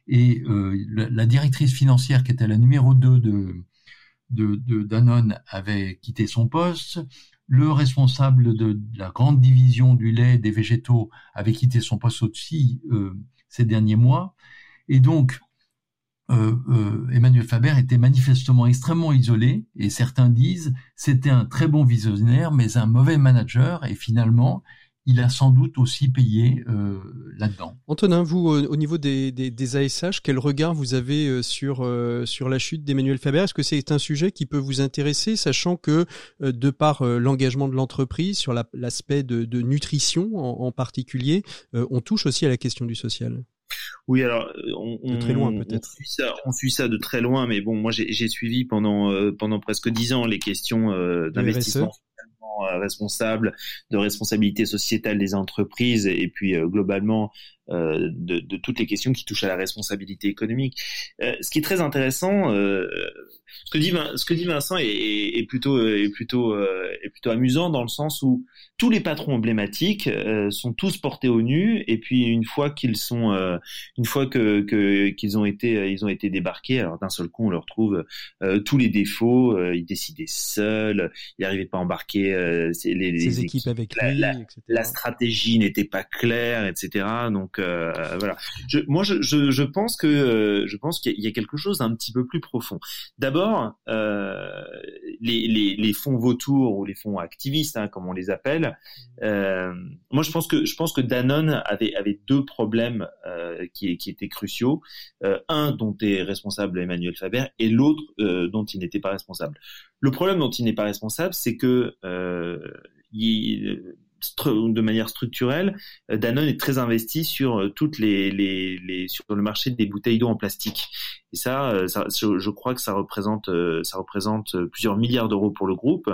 Et euh, la, directrice financière, qui était la numéro 2 de, Danone, avait quitté son poste. Le responsable de, la grande division du lait des végétaux avait quitté son poste aussi euh, ces derniers mois. Et donc, euh, Emmanuel Faber était manifestement extrêmement isolé, et certains disent c'était un très bon visionnaire, mais un mauvais manager, et finalement, il a sans doute aussi payé euh, là-dedans. Antonin, vous, au niveau des, des, ASH, quel regard vous avez euh, sur, euh, sur la chute d'Emmanuel Faber? Est-ce que c'est un sujet qui peut vous intéresser, sachant que, de par l'engagement de l'entreprise, sur l'aspect de, nutrition en, particulier, on touche aussi à la question du social? Oui, alors on, de très loin peut-être. On, suit ça, de très loin, mais bon, moi j'ai suivi pendant pendant presque dix ans les questions d'investissement euh, responsable, de responsabilité sociétale des entreprises et puis euh, globalement euh, de, toutes les questions qui touchent à la responsabilité économique. ce qui est très intéressant, ce que dit Vincent est, plutôt amusant dans le sens où tous les patrons emblématiques sont tous portés au nu et puis une fois qu'ils sont une fois qu'ils ont été ils ont été débarqués alors d'un seul coup on leur trouve tous les défauts ils décidaient seuls ils n'arrivaient pas à embarquer les, les équipes, avec la, lui, etc. la stratégie n'était pas claire etc donc voilà je, moi je, je, je pense que je pense qu'il y a quelque chose d'un petit peu plus profond d'abord euh, les, les, les, fonds vautours ou les fonds activistes, hein, comme on les appelle, euh, moi je pense que je pense que Danone avait avait deux problèmes euh, qui, qui étaient cruciaux. Euh, un dont est responsable Emmanuel Faber et l'autre euh, dont il n'était pas responsable. Le problème dont il n'est pas responsable, c'est que il, de manière structurelle, euh, Danone est très investi sur euh, toutes les, les, les sur le marché des bouteilles d'eau en plastique. Et ça, euh, ça je, crois que ça représente ça représente plusieurs milliards d'euros pour le groupe.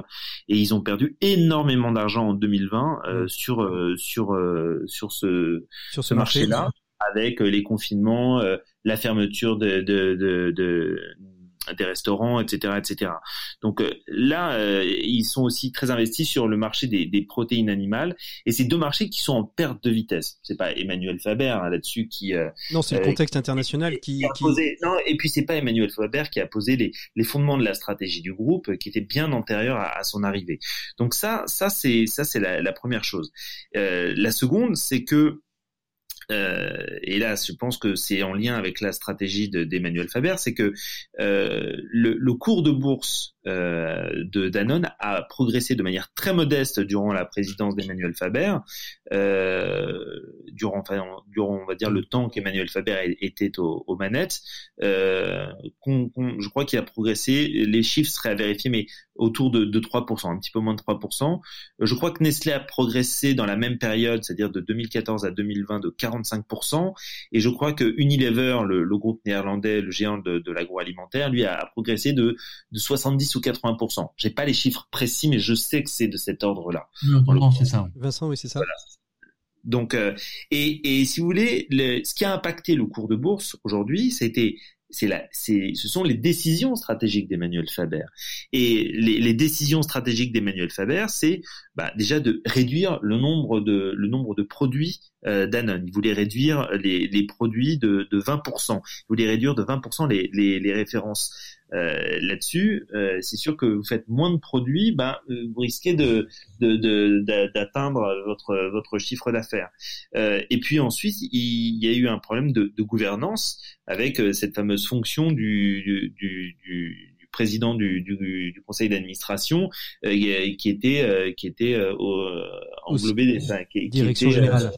Et ils ont perdu énormément d'argent en 2020 euh, sur sur sur ce sur ce marché-là, avec les confinements, la fermeture de, de, de, de des restaurants, etc., etc. Donc là, ils sont aussi très investis sur le marché des, des protéines animales, et c'est deux marchés qui sont en perte de vitesse. C'est pas Emmanuel Faber hein, là-dessus qui non, c'est le contexte international qui, qui, Posé, non, et puis c'est pas Emmanuel Faber qui a posé les, les fondements de la stratégie du groupe, qui était bien antérieure à, à son arrivée. Donc ça, ça c'est ça c'est la, la, première chose. Euh, la seconde, c'est que euh, et là, je pense que c'est en lien avec la stratégie d'Emmanuel Faber, c'est que euh, le, cours de bourse euh, de Danone a progressé de manière très modeste durant la présidence d'Emmanuel Faber, durant, durant, on va dire, le temps qu'Emmanuel Faber était aux, manettes. Euh, je crois qu'il a progressé, les chiffres seraient à vérifier, mais autour de, de 3%, un petit peu moins de 3%. Je crois que Nestlé a progressé dans la même période, c'est-à-dire de 2014 à 2020, de 45%. Et je crois que Unilever, le, le groupe néerlandais, le géant de, de l'agroalimentaire, lui a progressé de, de 70 ou 80%. J'ai pas les chiffres précis, mais je sais que c'est de cet ordre-là. Non, c'est ça. Vincent, oui, c'est ça. Voilà. Donc, euh, et, et, si vous voulez, le, ce qui a impacté le cours de bourse aujourd'hui, c'était la, ce sont les décisions stratégiques d'Emmanuel Faber. Et les, les décisions stratégiques d'Emmanuel Faber, c'est bah, déjà de réduire le nombre de, le nombre de produits euh, Danone. Il voulait réduire les, les produits de, de 20%. Il voulait réduire de 20% les, les, les références. Euh, là-dessus, euh, c'est sûr que vous faites moins de produits, ben, vous risquez de, d'atteindre de, votre, votre chiffre d'affaires. Euh, et puis ensuite, il, y a eu un problème de, de gouvernance avec cette fameuse fonction du, du, du, président du, du, du conseil d'administration euh, qui était qui était englobé des enfin, qui, direction générale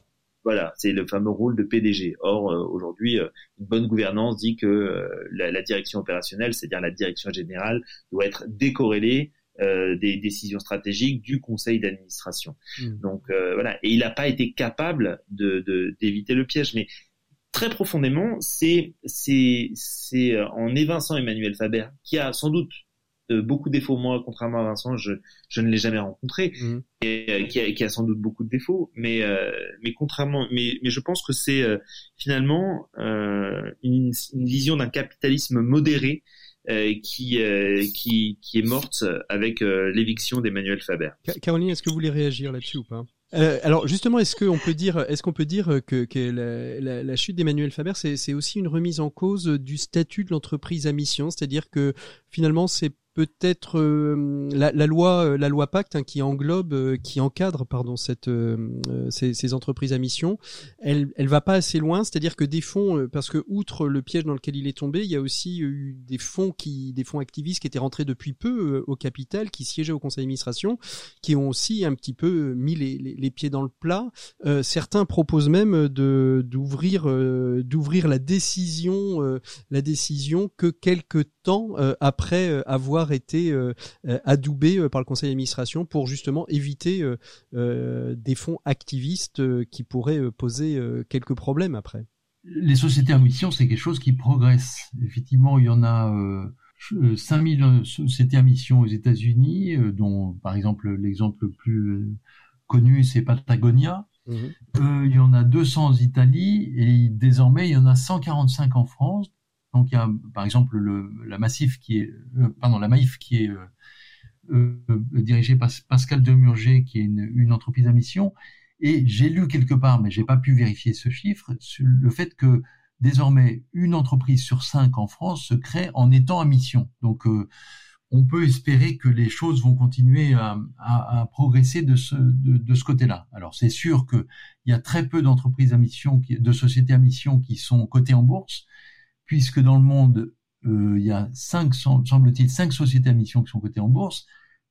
voilà, c'est le fameux rôle de PDG. Or, euh, aujourd'hui, euh, une bonne gouvernance dit que euh, la, la, direction opérationnelle, c'est-à-dire la direction générale, doit être décorrélée des décisions stratégiques du conseil d'administration. Hmm. Donc voilà, et il n'a pas été capable de d'éviter le piège. Mais très profondément, c'est c'est c'est en évinçant Emmanuel Faber, qui a sans doute beaucoup de défauts. Moi, contrairement à Vincent, je, je ne l'ai jamais rencontré mhm. et euh, qui, a, qui, a, sans doute beaucoup de défauts. Mais euh, mais contrairement, mais mais je pense que c'est euh, finalement une, une, vision d'un capitalisme modéré qui, qui qui est morte avec l'éviction d'Emmanuel Faber. Caroline, est-ce que vous voulez réagir là-dessus ou pas? Euh, alors justement, est-ce qu'on peut dire, est-ce qu'on peut dire que, que la, la, la, chute d'Emmanuel Faber, c'est aussi une remise en cause du statut de l'entreprise à mission, c'est-à-dire que finalement, c'est peut-être euh, la, la, loi euh, la loi Pacte hein, qui englobe euh, qui encadre pardon cette ces, ces, entreprises à mission elle elle va pas assez loin. C'est-à-dire que des fonds parce que outre le piège dans lequel il est tombé il y a aussi eu des fonds qui des fonds activistes qui étaient rentrés depuis peu au capital qui siégeaient au conseil d'administration qui ont aussi un petit peu mis les, les, les pieds dans le plat. Certains proposent même de d'ouvrir d'ouvrir la décision la décision que quelques temps après avoir été euh, euh, adoubé euh, par le conseil d'administration pour justement éviter des fonds activistes qui pourraient poser quelques problèmes après. Les sociétés à mission, c'est quelque chose qui progresse. Effectivement, il y en a 5000 sociétés à mission aux États-Unis, dont par exemple l'exemple le plus connu, c'est Patagonia. Mhm. il y en a 200 en Italie et désormais il y en a 145 en France. Donc il y a par exemple le, la Massif qui est, euh, pardon, la Maïf qui est euh, euh, dirigée par Pascal Demurger, qui est une, une entreprise à mission. Et j'ai lu quelque part, mais j'ai pas pu vérifier ce chiffre, le fait que désormais une entreprise sur cinq en France se crée en étant à mission. Donc on peut espérer que les choses vont continuer à, à, à progresser de ce, de ce côté-là. Alors c'est sûr qu'il y a très peu d'entreprises à mission, qui, de sociétés à mission qui sont cotées en bourse, puisque dans le monde, euh, il y a cinq, semble-t-il, cinq sociétés à mission qui sont cotées en bourse,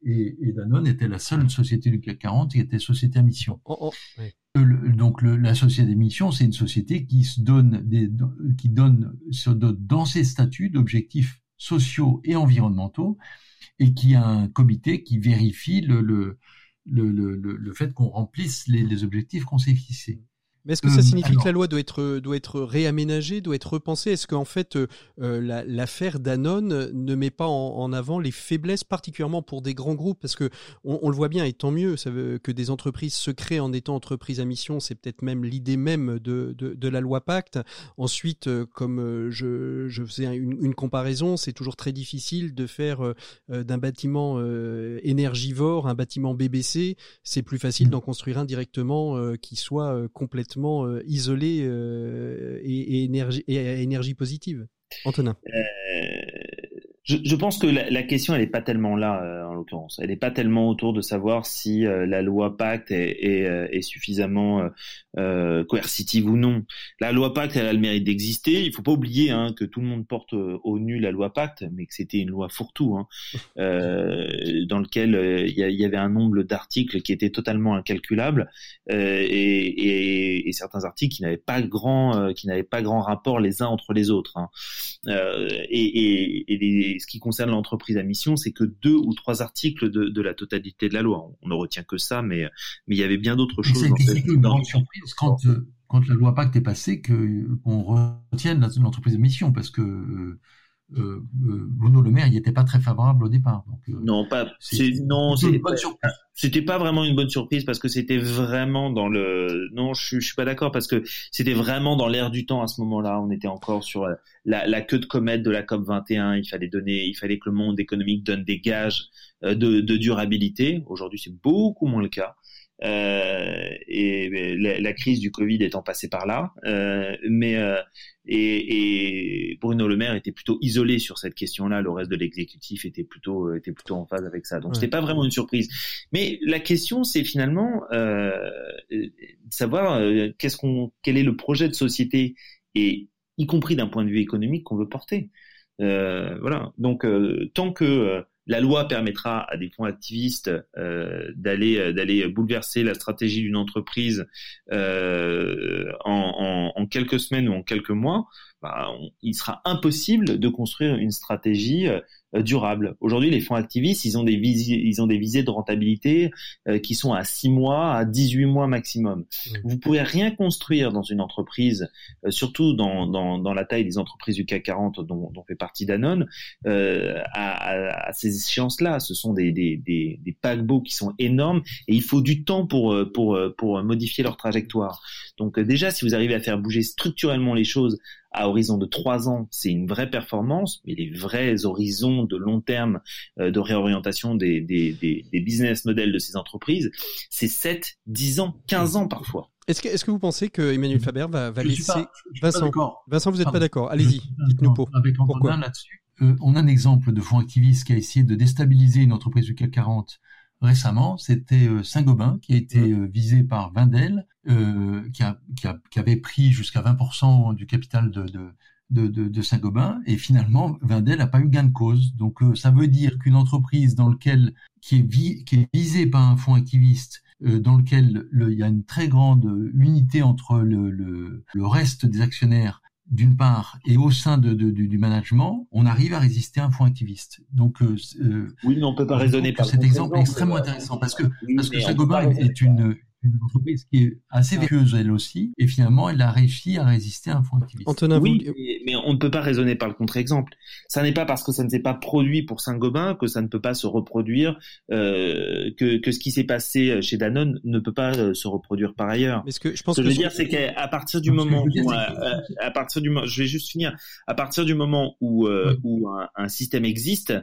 et, et, Danone était la seule société du CAC 40 qui était société à mission. Oh, oh, oui. Euh, donc le, la société à mission, c'est une société qui se donne des, qui donne dans ses statuts d'objectifs sociaux et environnementaux, et qui a un comité qui vérifie le, le, le, le, le fait qu'on remplisse les, les objectifs qu'on s'est fixés. Mais est-ce que ça signifie que la loi doit être doit être réaménagée, doit être repensée? Est-ce qu'en fait l'affaire Danone ne met pas en, avant les faiblesses, particulièrement pour des grands groupes? Parce que on, le voit bien, et tant mieux, ça veut, que des entreprises se créent en étant entreprises à mission, c'est peut-être même l'idée même de, de, de, la loi Pacte. Ensuite, comme je, je faisais une, une comparaison, c'est toujours très difficile de faire d'un bâtiment énergivore un bâtiment BBC. C'est plus facile mmh. d'en construire un directement qui soit complètement isolé et, énergie, et à énergie positive. Antonin. Je, je, pense que la, la question, elle n'est pas tellement là, euh, en l'occurrence. Elle n'est pas tellement autour de savoir si euh, la loi Pacte est, est, euh, est suffisamment euh, coercitive ou non. La loi Pacte, elle a le mérite d'exister. Il faut pas oublier hein, que tout le monde porte au nu la loi Pacte, mais que c'était une loi fourre-tout, hein, (laughs) dans lequel il y, y, avait un nombre d'articles qui étaient totalement incalculables et, et, et, certains articles qui n'avaient pas grand, qui n'avaient pas grand rapport les uns entre les autres. Hein. et, et les ce qui concerne l'entreprise à mission, c'est que deux ou trois articles de, de, la totalité de la loi. On, ne retient que ça, mais mais il y avait bien d'autres choses. C'est une grande surprise quand euh, quand la loi Pacte est passée que qu'on retienne l'entreprise à mission parce que euh, euh, euh, Bruno Le Maire n'y était pas très favorable au départ. Donc, euh, non, pas. Non, c'était pas vraiment une bonne surprise parce que c'était vraiment dans le. Non, je, je suis pas d'accord parce que c'était vraiment dans l'air du temps à ce moment-là. On était encore sur la, la, queue de comète de la COP 21. Il fallait donner, il fallait que le monde économique donne des gages de, de durabilité. Aujourd'hui, c'est beaucoup moins le cas. Euh, et la, la, crise du Covid étant passée par là, euh, mais euh, et, et, Bruno Le Maire était plutôt isolé sur cette question-là. Le reste de l'exécutif était plutôt était plutôt en phase avec ça. Donc c'était pas vraiment une surprise. Mais la question, c'est finalement savoir qu'est-ce qu'on quel est le projet de société et y compris d'un point de vue économique qu'on veut porter. Euh, voilà. Donc tant que la loi permettra à des fonds activistes euh, d'aller euh, d'aller bouleverser la stratégie d'une entreprise euh, en, en, quelques semaines ou en quelques mois. Bah, il sera impossible de construire une stratégie euh, durable. Aujourd'hui, les fonds activistes, ils ont des visées, ils ont des visées de rentabilité euh, qui sont à 6 mois, à 18 mois maximum. Mmh. Vous pouvez rien construire dans une entreprise, euh, surtout dans, dans, dans, la taille des entreprises du CAC 40 dont, dont fait partie Danone, à, à, à, ces échéances-là. Ce sont des, des, des, des, paquebots qui sont énormes et il faut du temps pour, pour, pour modifier leur trajectoire. Donc déjà, si vous arrivez à faire bouger structurellement les choses à horizon de trois ans, c'est une vraie performance, mais les vrais horizons de long terme euh, de réorientation des, des, des, des, business models de ces entreprises, c'est 7, 10 ans, 15 ans parfois. Est-ce que, est-ce que vous pensez que Emmanuel Faber va, va laisser Vincent Vincent, vous n'êtes pas d'accord Allez-y, dites-nous pour, avec pourquoi. là-dessus. Euh, on a un exemple de fonds activiste qui a essayé de déstabiliser une entreprise du CAC 40 récemment, c'était euh, Saint-Gobain qui a été euh, visé par Vindel, euh, qui, a, qui, a, qui, avait pris jusqu'à 20% du capital de, de de, de, Saint-Gobain et finalement Vindel n'a pas eu gain de cause. Donc ça veut dire qu'une entreprise dans lequel qui est, vi, qui est visée par un fonds activiste dans lequel le, il y a une très grande unité entre le, le, le reste des actionnaires d'une part, et au sein de, de, du management, on arrive à résister à un fonds activiste. Donc, euh, oui, mais on peut pas raisonner par cet exemple est extrêmement intéressant parce que parce que Saint-Gobain est une une entreprise qui est assez vertueuse elle aussi, et finalement elle a réussi à résister à un fonds activiste. Antonin, oui, mais, on ne peut pas raisonner par le contre-exemple. Ça n'est pas parce que ça ne s'est pas produit pour Saint-Gobain que ça ne peut pas se reproduire, euh, que, que ce qui s'est passé chez Danone ne peut pas euh, se reproduire par ailleurs. Mais ce que je pense ce que, je veux dire, c'est qu'à partir du moment où, euh, à partir du, je vais juste finir, à partir du moment où, euh, où un, un, système existe,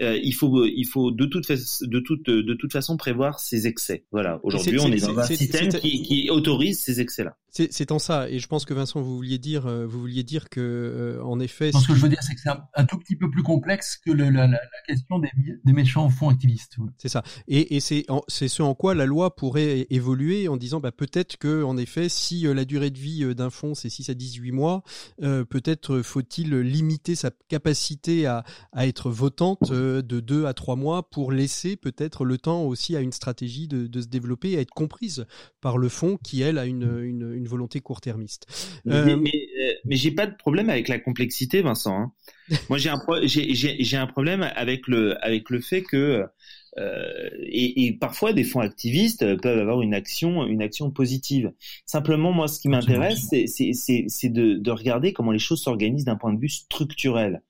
euh, il faut il faut de toute de toute de toute façon prévoir ces excès. Voilà. Aujourd'hui, on est, dans un système qui, qui autorise ces excès-là. C'est en ça, et je pense que Vincent, vous vouliez dire, euh, vous vouliez dire que, euh, en effet. ce que je veux dire, c'est que c'est un, tout petit peu plus complexe que le, la, la, question des, des, méchants fonds activistes. C'est ça, et, et c'est ce en quoi la loi pourrait évoluer en disant, bah, peut-être que, en effet, si la durée de vie d'un fonds c'est 6 à 18 mois, euh, peut-être faut-il limiter sa capacité à, à être votante de deux à trois mois pour laisser peut-être le temps aussi à une stratégie de, de, se développer et à être comprise par le fonds qui, elle, a une, une, une volonté court-termiste. Euh... Mais, mais, mais j'ai pas de problème avec la complexité, Vincent. Hein. (laughs) Moi, j'ai un, pro j'ai un problème avec le, avec le fait que et, et, parfois des fonds activistes peuvent avoir une action, une action positive. Simplement, moi, ce qui m'intéresse, c'est de, de regarder comment les choses s'organisent d'un point de vue structurel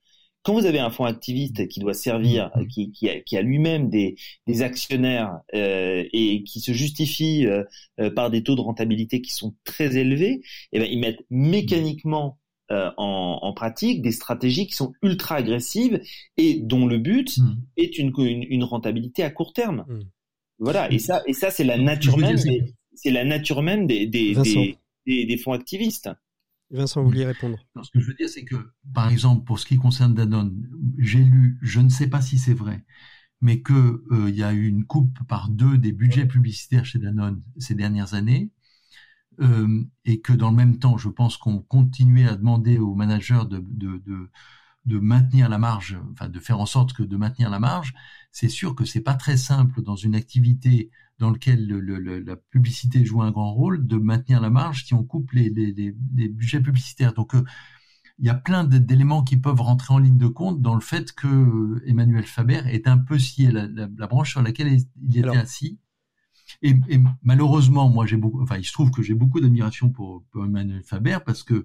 quand vous avez un fonds activiste qui doit servir, mm-hmm. qui, qui a, qui a lui-même des, des, actionnaires euh, et qui se justifie euh, euh, par des taux de rentabilité qui sont très élevés, eh ben, ils mettent mécaniquement euh, en, en, pratique des stratégies qui sont ultra agressives et dont le but mm. est une, une, une, rentabilité à court terme. Mm. Voilà, et ça, et ça c'est la nature même, c'est la nature même des, des, des, des fonds activistes. Vincent, vous vouliez répondre Ce que je veux dire, c'est que, par exemple, pour ce qui concerne Danone, j'ai lu, je ne sais pas si c'est vrai, mais qu'il euh, y a eu une coupe par deux des budgets publicitaires chez Danone ces dernières années, euh, et que dans le même temps, je pense qu'on continuait à demander aux managers de, de, de, de, maintenir la marge, enfin de faire en sorte que de maintenir la marge. C'est sûr que c'est pas très simple dans une activité dans lequel le, la publicité joue un grand rôle, de maintenir la marge si on coupe les, les, les, budgets publicitaires. Donc, euh, il y a plein d'éléments qui peuvent rentrer en ligne de compte dans le fait que Emmanuel Faber est un peu scié la, la, branche sur laquelle il était assis. Et, et, malheureusement, moi, j'ai beaucoup, enfin, il se trouve que j'ai beaucoup d'admiration pour, pour, Emmanuel Faber parce que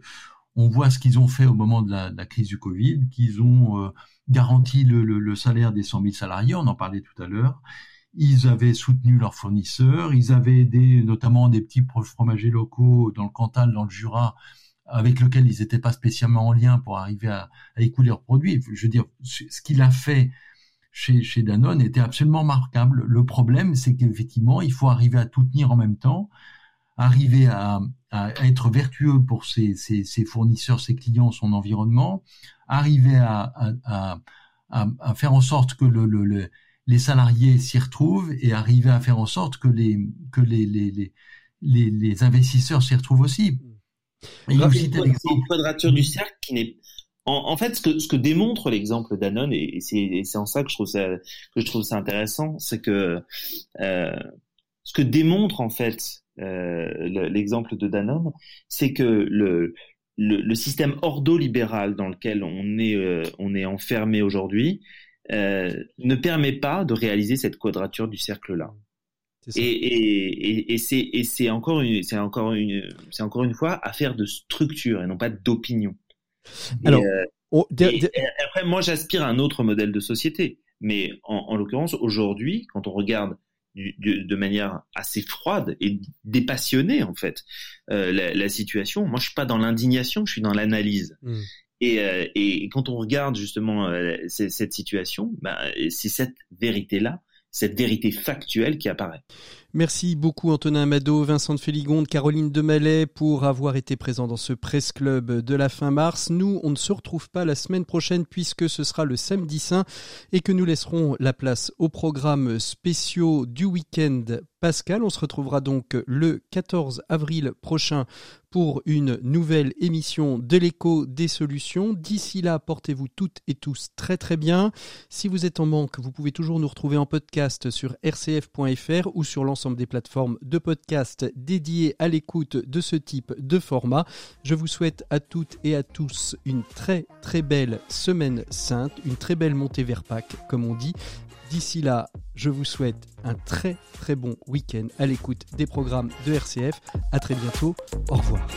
on voit ce qu'ils ont fait au moment de la, la crise du Covid, qu'ils ont euh, garanti le, le, le, salaire des 100 000 salariés, on en parlait tout à l'heure ils avaient soutenu leurs fournisseurs, ils avaient aidé notamment des petits fromagers locaux dans le Cantal, dans le Jura, avec lesquels ils n'étaient pas spécialement en lien pour arriver à, à écouler leurs produits. Je veux dire, ce qu'il a fait chez, Danone était absolument remarquable. Le problème, c'est qu'effectivement, il faut arriver à tout tenir en même temps, arriver à, être vertueux pour ses, fournisseurs, ses clients, son environnement, arriver à, à, à faire en sorte que le, le, le les salariés s'y retrouvent et arriver à faire en sorte que les, que les, les, les, les, investisseurs s'y retrouvent aussi. Il y a une quadrature du cercle qui n'est en, fait, ce que, ce que démontre l'exemple d'Anon, et c'est en ça que je trouve ça, que je trouve ça intéressant, c'est que euh, ce que démontre en fait euh, l'exemple de Danone, c'est que le, le, le, système ordolibéral dans lequel on est, euh, on est enfermé aujourd'hui euh, ne permet pas de réaliser cette quadrature du cercle-là. Et, et, et, et c'est encore une, c'est encore une, c'est encore une fois affaire de structure et non pas d'opinion. Alors, euh, après, moi, j'aspire à un autre modèle de société. Mais en, en l'occurrence, aujourd'hui, quand on regarde de manière assez froide et dépassionnée en fait euh, la, la, situation. Moi, je suis pas dans l'indignation, je suis dans l'analyse. Mmh. Et, euh, et, quand on regarde justement euh, cette situation, bah, c'est cette vérité-là, cette vérité factuelle qui apparaît. Merci beaucoup Antonin Amado, Vincent de Féligonde, Caroline Demallet pour avoir été présents dans ce Presse Club de la fin mars. Nous, on ne se retrouve pas la semaine prochaine puisque ce sera le samedi saint et que nous laisserons la place aux programmes spéciaux du week-end Pascal. On se retrouvera donc le 14 avril prochain pour une nouvelle émission de l'écho des solutions. D'ici là, portez-vous toutes et tous très très bien. Si vous êtes en manque, vous pouvez toujours nous retrouver en podcast sur rcf.fr ou sur des plateformes de podcast dédiées à l'écoute de ce type de format. Je vous souhaite à toutes et à tous une très très belle semaine sainte, une très belle montée vers Pâques comme on dit. D'ici là, je vous souhaite un très très bon week-end à l'écoute des programmes de RCF. À très bientôt. Au revoir.